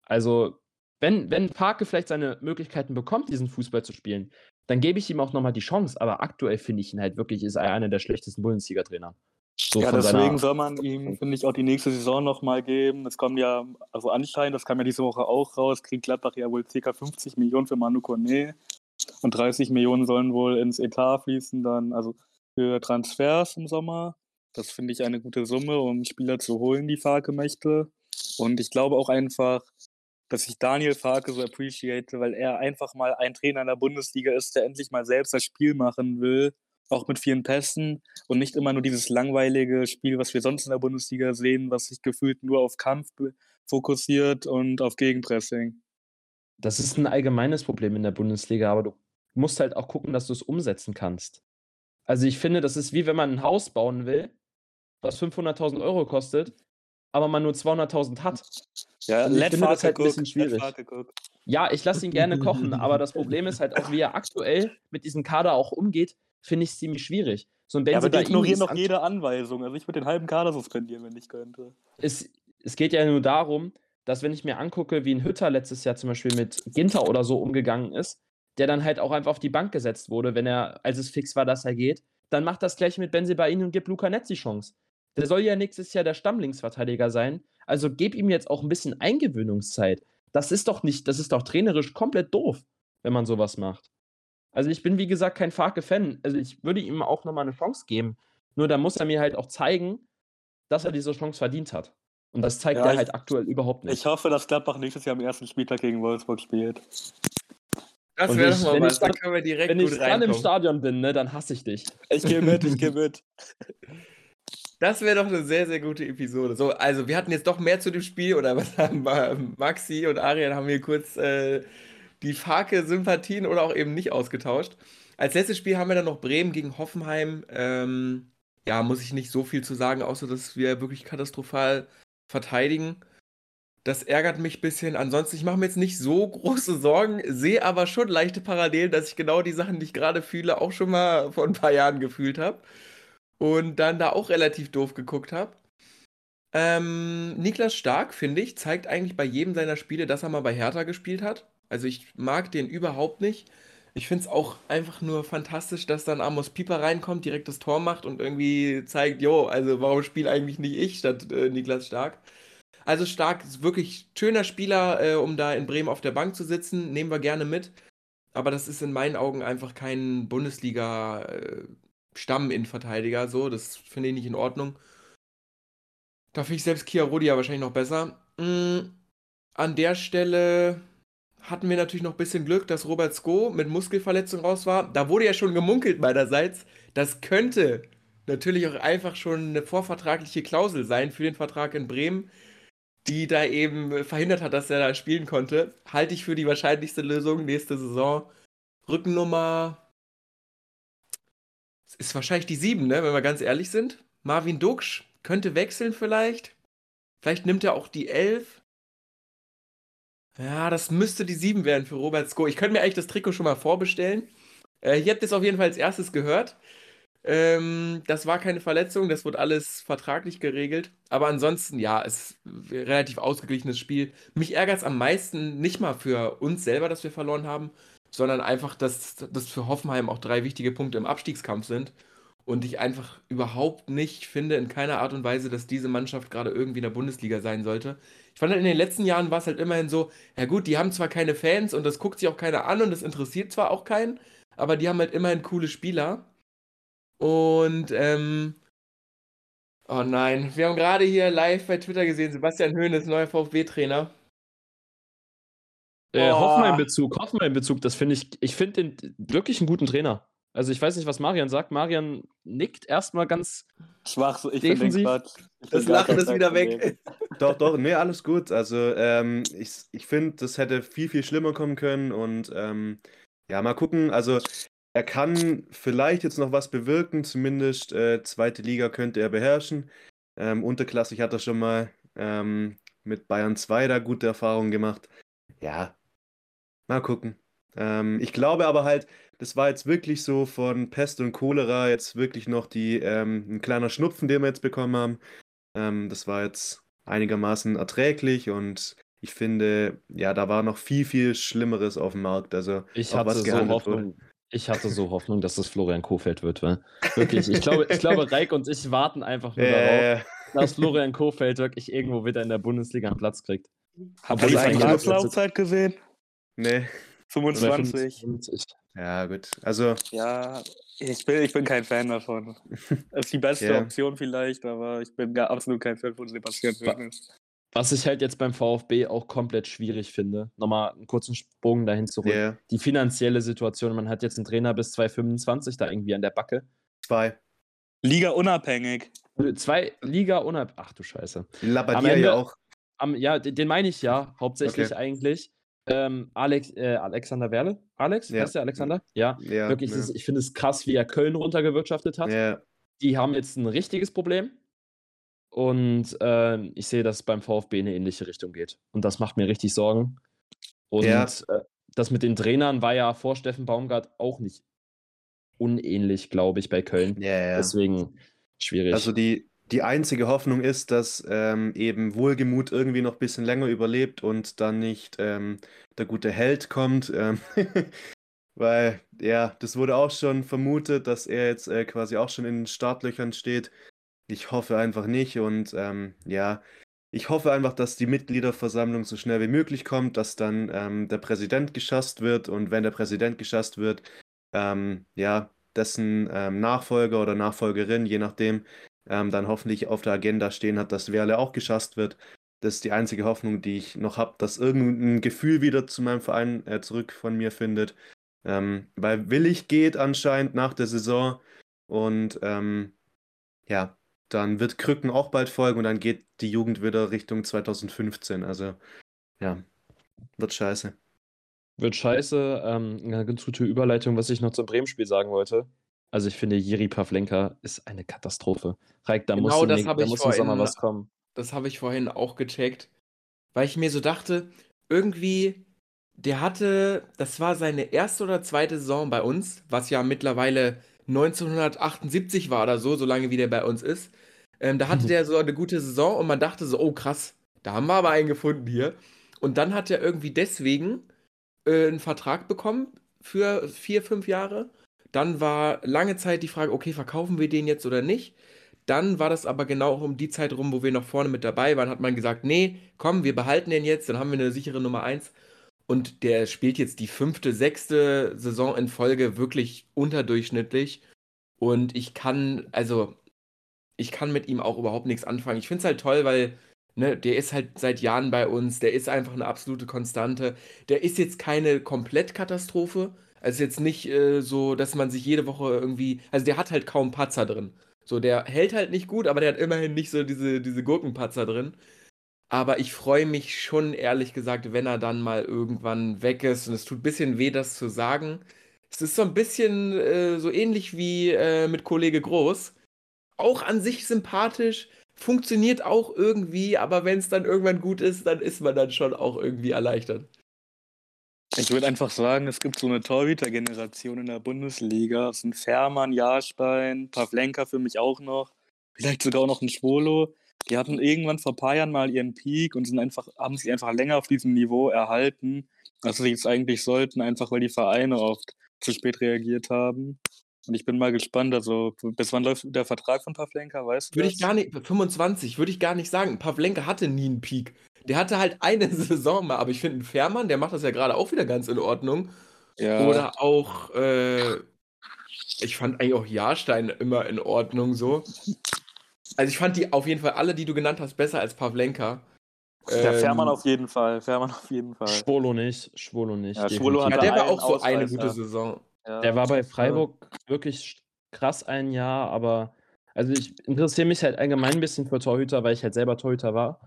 [SPEAKER 4] Also, wenn, wenn Farke vielleicht seine Möglichkeiten bekommt, diesen Fußball zu spielen, dann gebe ich ihm auch nochmal die Chance. Aber aktuell finde ich ihn halt wirklich, ist er einer der schlechtesten Bundesliga-Trainer. So
[SPEAKER 2] ja, deswegen soll man ihm, finde ich, auch die nächste Saison nochmal geben. Es kommt ja, also anscheinend, das kam ja diese Woche auch raus, kriegt Gladbach ja wohl ca. 50 Millionen für Manu Kone und 30 Millionen sollen wohl ins Etat fließen, dann also für Transfers im Sommer. Das finde ich eine gute Summe, um Spieler zu holen, die Farke möchte. Und ich glaube auch einfach, dass ich Daniel Farke so appreciate, weil er einfach mal ein Trainer in der Bundesliga ist, der endlich mal selbst das Spiel machen will, auch mit vielen Pässen und nicht immer nur dieses langweilige Spiel, was wir sonst in der Bundesliga sehen, was sich gefühlt nur auf Kampf fokussiert und auf Gegenpressing.
[SPEAKER 4] Das ist ein allgemeines Problem in der Bundesliga, aber du musst halt auch gucken, dass du es umsetzen kannst. Also ich finde, das ist wie wenn man ein Haus bauen will, was 500.000 Euro kostet, aber man nur 200.000 hat.
[SPEAKER 2] Ja,
[SPEAKER 4] Und ich finde das halt ein bisschen schwierig. Ja, ich lasse ihn gerne kochen, <laughs> aber das Problem ist halt auch, wie er aktuell mit diesem Kader auch umgeht, finde ich es ziemlich schwierig. So ein
[SPEAKER 2] Ja, aber die ignorieren
[SPEAKER 4] an-
[SPEAKER 2] jede Anweisung. Also ich würde den halben Kader suspendieren, wenn ich könnte.
[SPEAKER 4] es, es geht ja nur darum, dass wenn ich mir angucke, wie ein Hütter letztes Jahr zum Beispiel mit Ginter oder so umgegangen ist, der dann halt auch einfach auf die Bank gesetzt wurde, wenn er, als es fix war, dass er geht, dann macht das gleiche mit Benzibaini und gibt Luca Netz die Chance. Der soll ja nächstes Jahr der Stammlinksverteidiger sein, also gib ihm jetzt auch ein bisschen Eingewöhnungszeit. Das ist doch nicht, das ist doch trainerisch komplett doof, wenn man sowas macht. Also ich bin, wie gesagt, kein Farke-Fan. Also ich würde ihm auch nochmal eine Chance geben. Nur da muss er mir halt auch zeigen, dass er diese Chance verdient hat. Und das zeigt
[SPEAKER 2] Ja,
[SPEAKER 4] er
[SPEAKER 2] ich-
[SPEAKER 4] halt aktuell überhaupt nicht.
[SPEAKER 2] Ich hoffe, dass Gladbach nächstes Jahr am ersten Spieltag gegen Wolfsburg spielt.
[SPEAKER 1] Das wäre
[SPEAKER 4] ich-
[SPEAKER 1] doch mal
[SPEAKER 4] wenn
[SPEAKER 1] was,
[SPEAKER 4] ich
[SPEAKER 1] da
[SPEAKER 4] dann-
[SPEAKER 1] können wir direkt
[SPEAKER 4] Wenn ich dann im. Stadion bin, ne, dann hasse ich dich.
[SPEAKER 2] Ich gehe mit, ich gehe mit. <laughs>
[SPEAKER 1] Das wäre doch eine sehr, sehr gute Episode. So, also wir hatten jetzt doch mehr zu dem Spiel oder was haben? Maxi und Arian haben hier kurz äh, die Farke-Sympathien oder auch eben nicht ausgetauscht. Als letztes Spiel haben wir dann noch Bremen gegen Hoffenheim. Ähm, ja, muss ich nicht so viel zu sagen, außer dass wir wirklich katastrophal verteidigen. Das ärgert mich ein bisschen. Ansonsten, ich mache mir jetzt nicht so große Sorgen, sehe aber schon leichte Parallelen, dass ich genau die Sachen, die ich gerade fühle, auch schon mal vor ein paar Jahren gefühlt habe und dann da auch relativ doof geguckt habe. Ähm, Niklas Stark, finde ich, zeigt eigentlich bei jedem seiner Spiele, dass er mal bei Hertha gespielt hat. Also ich mag den überhaupt nicht. Ich finde es auch einfach nur fantastisch, dass dann Amos Pieper reinkommt, direkt das Tor macht und irgendwie zeigt, jo, also warum spiele eigentlich nicht ich statt äh, Niklas Stark? Also Stark ist wirklich schöner Spieler, äh, um da in Bremen auf der Bank zu sitzen, nehmen wir gerne mit. Aber das ist in meinen Augen einfach kein Bundesliga äh, Stamm-Innenverteidiger, so, das finde ich nicht in Ordnung. Da finde ich selbst Kia Rodia wahrscheinlich noch besser. Mm, an der Stelle hatten wir natürlich noch ein bisschen Glück, dass Robert Sko mit Muskelverletzung raus war. Da wurde ja schon gemunkelt meinerseits, das könnte natürlich auch einfach schon eine vorvertragliche Klausel sein für den Vertrag in Bremen, die da eben verhindert hat, dass er da spielen konnte. Halte ich für die wahrscheinlichste Lösung nächste Saison. Rückennummer ist wahrscheinlich die 7, ne, wenn wir ganz ehrlich sind. Marvin Duksch könnte wechseln vielleicht. Vielleicht nimmt er auch die 11. Ja, das müsste die 7 werden für Robert Sko. Ich könnte mir eigentlich das Trikot schon mal vorbestellen. Äh, ihr habt es auf jeden Fall als erstes gehört. Ähm, das war keine Verletzung, das wird alles vertraglich geregelt. Aber ansonsten, ja, es ist ein relativ ausgeglichenes Spiel. Mich ärgert es am meisten nicht mal für uns selber, dass wir verloren haben, sondern einfach, dass das für Hoffenheim auch drei wichtige Punkte im Abstiegskampf sind. Und ich einfach überhaupt nicht finde, in keiner Art und Weise, dass diese Mannschaft gerade irgendwie in der Bundesliga sein sollte. Ich fand, halt, in den letzten Jahren war es halt immerhin so, ja gut, die haben zwar keine Fans und das guckt sich auch keiner an und das interessiert zwar auch keinen, aber die haben halt immerhin coole Spieler. Und, ähm, oh nein, wir haben gerade hier live bei Twitter gesehen, Sebastian Hoeneß, neuer VfB-Trainer.
[SPEAKER 4] Äh,
[SPEAKER 2] Boah.
[SPEAKER 4] Hoffenheim-Bezug, Hoffenheim-Bezug, das finde ich, ich finde den wirklich einen guten Trainer. Also ich weiß nicht, was Marian sagt. Marian nickt erstmal ganz.
[SPEAKER 2] Schwach, so- ich finde den
[SPEAKER 4] Defensiv.
[SPEAKER 2] Quatsch. Ich
[SPEAKER 1] Das Lachen ist wieder weg. <laughs>
[SPEAKER 3] Doch, doch, nee, alles gut. Also, ähm, ich, ich finde, das hätte viel, viel schlimmer kommen können und ähm, ja, mal gucken. Also, er kann vielleicht jetzt noch was bewirken, zumindest äh, zweite Liga könnte er beherrschen. Ähm, unterklassig hat er schon mal ähm, mit Bayern 2 da gute Erfahrungen gemacht. Ja, mal gucken. Ähm, ich glaube aber halt, das war jetzt wirklich so von Pest und Cholera jetzt wirklich noch die, ähm, ein kleiner Schnupfen, den wir jetzt bekommen haben. Ähm, das war jetzt einigermaßen erträglich und ich finde, ja, da war noch viel, viel Schlimmeres auf dem Markt. Also,
[SPEAKER 4] Ich hatte
[SPEAKER 3] was
[SPEAKER 4] so
[SPEAKER 3] wurde.
[SPEAKER 4] Hoffnung. Ich hatte so Hoffnung, dass das Florian Kofeld wird, weil wirklich, ich glaube, ich glaube, Reik und ich warten einfach nur darauf,
[SPEAKER 3] Äh,
[SPEAKER 4] dass Florian Kofeld wirklich irgendwo wieder in der Bundesliga einen Platz kriegt.
[SPEAKER 2] Habt ihr seine Vertragslaufzeit gesehen?
[SPEAKER 3] Nee.
[SPEAKER 2] 25.
[SPEAKER 4] 25.
[SPEAKER 3] Ja, gut. Also,
[SPEAKER 2] Ja, ich bin, ich bin kein Fan davon. <laughs> Das ist die beste
[SPEAKER 3] Ja.
[SPEAKER 2] Option vielleicht, aber ich bin gar absolut kein Fan von Sebastian Hoeneß.
[SPEAKER 4] Was ich halt jetzt beim VfB auch komplett schwierig finde, nochmal einen kurzen Sprung dahin zu holen.
[SPEAKER 3] ja,
[SPEAKER 4] Die finanzielle Situation, man hat jetzt einen Trainer bis 2025 da irgendwie an der Backe.
[SPEAKER 3] zwei.
[SPEAKER 2] Liga unabhängig.
[SPEAKER 4] Zwei Liga unab. Ach du Scheiße.
[SPEAKER 3] Labadia
[SPEAKER 4] Ende-
[SPEAKER 3] ja auch.
[SPEAKER 4] Am, ja, den, den meine ich ja, hauptsächlich
[SPEAKER 3] Okay.
[SPEAKER 4] eigentlich. Ähm, Alex, äh, Alexander Werle? Alex?
[SPEAKER 3] Ja.
[SPEAKER 4] Heißt der Alexander? Ja.
[SPEAKER 3] Ja,
[SPEAKER 4] Wirklich,
[SPEAKER 3] ja.
[SPEAKER 4] ist, ich finde es krass, wie er Köln runtergewirtschaftet hat.
[SPEAKER 3] ja.
[SPEAKER 4] Die haben jetzt ein richtiges Problem. Und ähm, ich sehe, dass es beim VfB in eine ähnliche Richtung geht. Und das macht mir richtig Sorgen. Und äh, das mit den Trainern war ja vor Steffen Baumgart auch nicht unähnlich, glaube ich, bei Köln.
[SPEAKER 3] Ja, ja.
[SPEAKER 4] Deswegen schwierig.
[SPEAKER 3] Also die, die einzige Hoffnung ist, dass ähm, eben Wohlgemut irgendwie noch ein bisschen länger überlebt und dann nicht ähm, der gute Held kommt. Ähm, <laughs> weil, ja, das wurde auch schon vermutet, dass er jetzt äh, quasi auch schon in den Startlöchern steht. Ich hoffe einfach nicht und ähm, ja, ich hoffe einfach, dass die Mitgliederversammlung so schnell wie möglich kommt, dass dann ähm, der Präsident geschasst wird und wenn der Präsident geschasst wird, ähm, ja, dessen Nachfolger oder Nachfolgerin, je nachdem, ähm, dann hoffentlich auf der Agenda stehen hat, dass Werle auch geschasst wird. Das ist die einzige Hoffnung, die ich noch habe, dass irgendein Gefühl wieder zu meinem Verein äh, zurück von mir findet. Ähm, weil Willig geht anscheinend nach der Saison und ähm, ja, dann wird Krücken auch bald folgen und dann geht die Jugend wieder Richtung 2015. Also ja, wird scheiße.
[SPEAKER 4] Wird scheiße. Ähm, eine ganz gute Überleitung, was ich noch zum Bremen-Spiel sagen wollte. Also ich finde, Jiri Pavlenka ist eine Katastrophe. Reik, da
[SPEAKER 1] Genau
[SPEAKER 4] muss,
[SPEAKER 1] das
[SPEAKER 4] da muss Sommer was kommen.
[SPEAKER 1] Das habe ich vorhin auch gecheckt, weil ich mir so dachte, irgendwie, der hatte, das war seine erste oder zweite Saison bei uns, was ja mittlerweile 1978 war oder so, so lange wie der bei uns ist. Ähm, da hatte
[SPEAKER 4] Mhm.
[SPEAKER 1] der so eine gute Saison und man dachte so, oh krass, da haben wir aber einen gefunden hier. Und dann hat er irgendwie deswegen äh, einen Vertrag bekommen für vier, fünf Jahre. Dann war lange Zeit die Frage, okay, verkaufen wir den jetzt oder nicht? Dann war das aber genau um die Zeit rum, wo wir noch vorne mit dabei waren, hat man gesagt, nee, komm, wir behalten den jetzt, dann haben wir eine sichere Nummer 1. Und der spielt jetzt die fünfte, sechste Saison in Folge wirklich unterdurchschnittlich. Und ich kann, also, ich kann mit ihm auch überhaupt nichts anfangen. Ich finde es halt toll, weil, ne, der ist halt seit Jahren bei uns, der ist einfach eine absolute Konstante. Der ist jetzt keine Komplettkatastrophe. Also jetzt nicht äh, so, dass man sich jede Woche irgendwie, also der hat halt kaum Patzer drin. So, der hält halt nicht gut, aber der hat immerhin nicht so diese, diese Gurkenpatzer drin. Aber ich freue mich schon, ehrlich gesagt, wenn er dann mal irgendwann weg ist. Und es tut ein bisschen weh, das zu sagen. Es ist so ein bisschen äh, so ähnlich wie äh, mit Kollege Groß. Auch an sich sympathisch, funktioniert auch irgendwie, aber wenn es dann irgendwann gut ist, dann ist man dann schon auch irgendwie erleichtert.
[SPEAKER 2] Ich würde einfach sagen, es gibt so eine Torhüter-Generation in der Bundesliga. Es sind Fährmann, Jahrstein, Pavlenka für mich auch noch. Vielleicht sogar auch noch ein Schwolo. Die hatten irgendwann vor ein paar Jahren mal ihren Peak und sind einfach, haben sich einfach länger auf diesem Niveau erhalten, als sie es eigentlich sollten, einfach weil die Vereine oft zu spät reagiert haben. Und ich bin mal gespannt, also bis wann läuft der Vertrag von Pavlenka, weißt du?
[SPEAKER 1] Würde
[SPEAKER 2] das?
[SPEAKER 1] ich gar nicht, 25, würde ich gar nicht sagen. Pavlenka hatte nie einen Peak. Der hatte halt eine <laughs> Saison mal, aber ich finde, ein Fährmann, der macht das ja gerade auch wieder ganz in Ordnung.
[SPEAKER 2] Ja.
[SPEAKER 1] Oder auch, äh, ich fand eigentlich auch Jahrstein immer in Ordnung so. Also ich fand die auf jeden Fall alle, die du genannt hast, besser als Pavlenka.
[SPEAKER 2] Der
[SPEAKER 1] Ähm,
[SPEAKER 2] Fährmann auf jeden Fall. Fährmann auf jeden Fall.
[SPEAKER 4] Schwolo nicht, Schwolo nicht.
[SPEAKER 2] Ja, Schwolo
[SPEAKER 1] Ja,
[SPEAKER 2] hat
[SPEAKER 4] definitiv.
[SPEAKER 1] der war auch so eine gute Saison.
[SPEAKER 2] Ja.
[SPEAKER 4] Der war bei Freiburg wirklich krass ein Jahr, aber also ich interessiere mich halt allgemein ein bisschen für Torhüter, weil ich halt selber Torhüter war.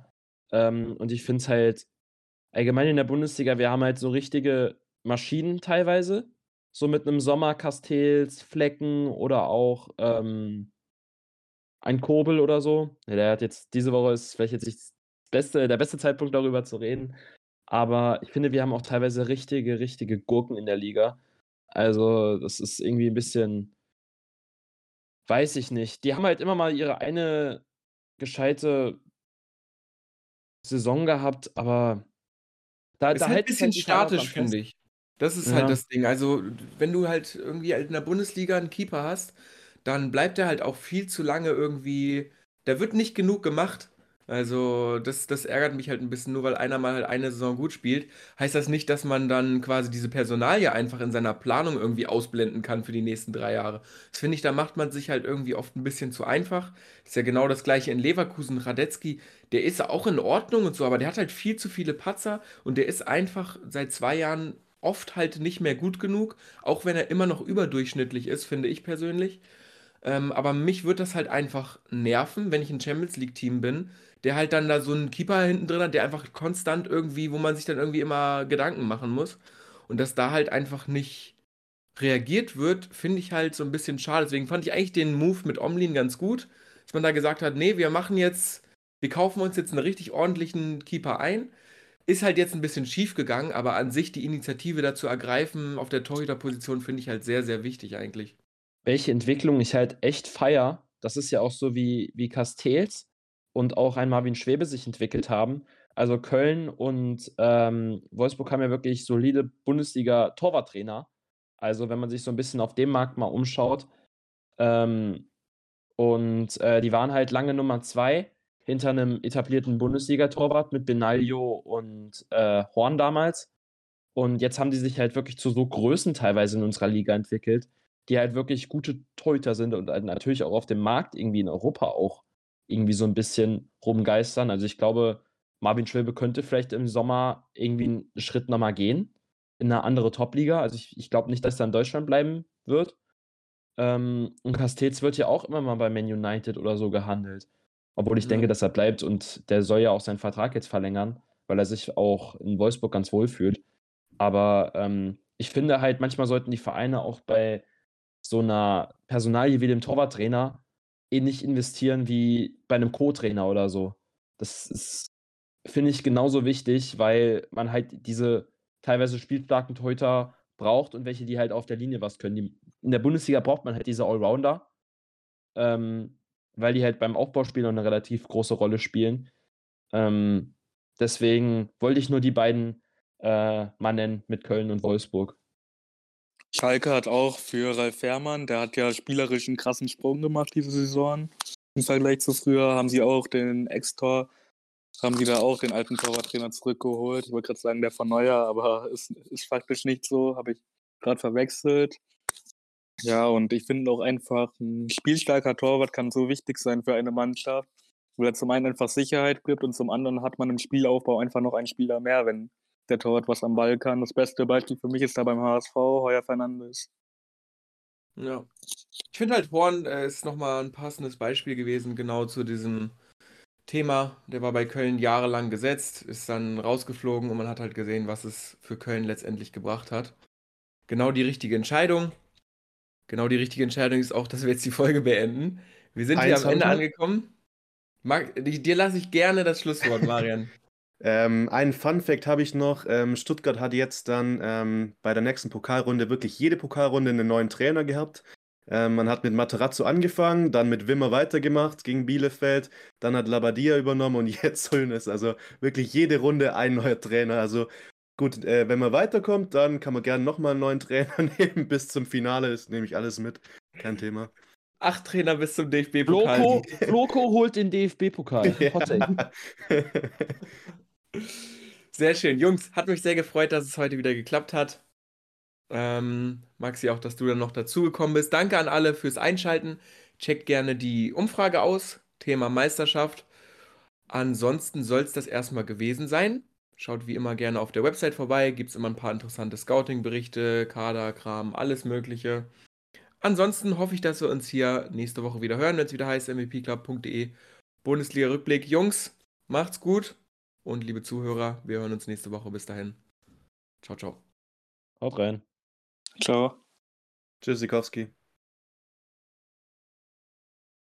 [SPEAKER 4] Ähm, und ich finde es halt allgemein in der Bundesliga, wir haben halt so richtige Maschinen teilweise. So mit einem Sommer Flecken oder auch ähm, ein Kobel oder so. Ja, der hat jetzt, diese Woche ist vielleicht jetzt nicht beste, der beste Zeitpunkt darüber zu reden. Aber ich finde, wir haben auch teilweise richtige, richtige Gurken in der Liga. Also, das ist irgendwie ein bisschen, weiß ich nicht. Die haben halt immer mal ihre eine gescheite Saison gehabt, aber da,
[SPEAKER 1] Ist
[SPEAKER 4] da
[SPEAKER 1] halt ein bisschen
[SPEAKER 4] halt dran
[SPEAKER 1] statisch, finde ich. Das ist
[SPEAKER 4] Ja.
[SPEAKER 1] halt das Ding. Also, wenn du halt irgendwie halt in der Bundesliga einen Keeper hast, dann bleibt er halt auch viel zu lange irgendwie. Der wird nicht genug gemacht. Also, das, das ärgert mich halt ein bisschen, nur weil einer mal halt eine Saison gut spielt, heißt das nicht, dass man dann quasi diese Personalie einfach in seiner Planung irgendwie ausblenden kann für die nächsten drei Jahre. Das finde ich, da macht man sich halt irgendwie oft ein bisschen zu einfach. Ist ja genau das gleiche in Leverkusen. Radetzky, der ist auch in Ordnung und so, aber der hat halt viel zu viele Patzer und der ist einfach seit zwei Jahren oft halt nicht mehr gut genug, auch wenn er immer noch überdurchschnittlich ist, finde ich persönlich. Ähm, aber mich würde das halt einfach nerven, wenn ich ein Champions League-Team bin, der halt dann da so einen Keeper hinten drin hat, der einfach konstant irgendwie, wo man sich dann irgendwie immer Gedanken machen muss. Und dass da halt einfach nicht reagiert wird, finde ich halt so ein bisschen schade. Deswegen fand ich eigentlich den Move mit Omlin ganz gut, dass man da gesagt hat, nee, wir machen jetzt, wir kaufen uns jetzt einen richtig ordentlichen Keeper ein. Ist halt jetzt ein bisschen schief gegangen, aber an sich die Initiative dazu ergreifen auf der Torhüterposition finde ich halt sehr, sehr wichtig eigentlich.
[SPEAKER 4] welche Entwicklung ich halt echt feier, das ist ja auch so wie, wie Castells und auch ein Marvin Schwebe sich entwickelt haben. Also Köln und ähm, Wolfsburg haben ja wirklich solide Bundesliga-Torwarttrainer. Also wenn man sich so ein bisschen auf dem Markt mal umschaut. Ähm, und äh, die waren halt lange Nummer zwei hinter einem etablierten Bundesliga-Torwart mit Benaglio und äh, Horn damals. Und jetzt haben die sich halt wirklich zu so Größen teilweise in unserer Liga entwickelt, die halt wirklich gute Torhüter sind und halt natürlich auch auf dem Markt irgendwie in Europa auch irgendwie so ein bisschen rumgeistern. Also ich glaube, Marvin Schwilbe könnte vielleicht im Sommer irgendwie einen Schritt nochmal gehen in eine andere Top-Liga. Also ich, ich glaube nicht, dass er in Deutschland bleiben wird. Ähm, und Castells wird ja auch immer mal bei Man United oder so gehandelt. Obwohl ich
[SPEAKER 1] Ja.
[SPEAKER 4] denke, dass er bleibt und der soll ja auch seinen Vertrag jetzt verlängern, weil er sich auch in Wolfsburg ganz wohl fühlt. Aber ähm, ich finde halt, manchmal sollten die Vereine auch bei so einer Personalie wie dem Torwarttrainer ähnlich investieren wie bei einem Co-Trainer oder so. Das ist, finde ich, genauso wichtig, weil man halt diese teilweise spielstarken Torhüter braucht und welche, die halt auf der Linie was können. Die, in der Bundesliga braucht man halt diese Allrounder, ähm, weil die halt beim Aufbauspiel eine relativ große Rolle spielen. Ähm, deswegen wollte ich nur die beiden äh, mal nennen mit Köln und Wolfsburg.
[SPEAKER 2] Schalke hat auch für Ralf Fährmann, der hat ja spielerisch einen krassen Sprung gemacht diese Saison. Im Vergleich zu früher haben sie auch den Ex-Tor, haben sie da auch den alten Torwarttrainer zurückgeholt. Ich wollte gerade sagen, der von Neuer, aber ist, ist faktisch nicht so, habe ich gerade verwechselt. Ja, und ich finde auch einfach, ein spielstarker Torwart kann so wichtig sein für eine Mannschaft, weil er zum einen einfach Sicherheit gibt und zum anderen hat man im Spielaufbau einfach noch einen Spieler mehr, wenn der Torwart was am Ball kann. Das beste Beispiel für mich ist da beim HSV, Heuer Fernandes.
[SPEAKER 1] Ja. Ich finde halt, Horn äh, ist nochmal ein passendes Beispiel gewesen, genau zu diesem Thema. Der war bei Köln jahrelang gesetzt, ist dann rausgeflogen und man hat halt gesehen, was es für Köln letztendlich gebracht hat. Genau die richtige Entscheidung. Genau die richtige Entscheidung ist auch, dass wir jetzt die Folge beenden. Wir sind hier am Ende angekommen. Mag, dir lasse ich gerne das Schlusswort, Marian. <laughs>
[SPEAKER 3] Ähm, einen Fun-Fact habe ich noch. Ähm, Stuttgart hat jetzt dann ähm, bei der nächsten Pokalrunde wirklich jede Pokalrunde einen neuen Trainer gehabt. Ähm, man hat mit Materazzo angefangen, dann mit Wimmer weitergemacht gegen Bielefeld, dann hat Labadia übernommen und <laughs> jetzt Hönes. Also wirklich jede Runde ein neuer Trainer. Also gut, äh, wenn man weiterkommt, dann kann man gerne nochmal einen neuen <laughs> Trainer nehmen. Bis zum Finale ist nämlich alles mit. Kein Thema.
[SPEAKER 1] Acht Trainer bis zum DFB-Pokal.
[SPEAKER 4] Floko, Floko holt den DFB-Pokal. <laughs> Take.
[SPEAKER 1] Sehr schön. Jungs, hat mich sehr gefreut, dass es heute wieder geklappt hat. Ähm, Maxi, auch, dass du dann noch dazugekommen bist. Danke an alle fürs Einschalten. Checkt gerne die Umfrage aus. Thema Meisterschaft. Ansonsten soll es das erstmal gewesen sein. Schaut wie immer gerne auf der Website vorbei. Gibt es immer ein paar interessante Scouting-Berichte, Kaderkram, alles Mögliche. Ansonsten hoffe ich, dass wir uns hier nächste Woche wieder hören, wenn es wieder heißt mvpclub.de Bundesliga-Rückblick. Jungs, macht's gut. Und liebe Zuhörer, wir hören uns nächste Woche. Bis dahin. Ciao, ciao.
[SPEAKER 4] Haut rein.
[SPEAKER 2] Ciao.
[SPEAKER 3] Tschüss, Sikowski.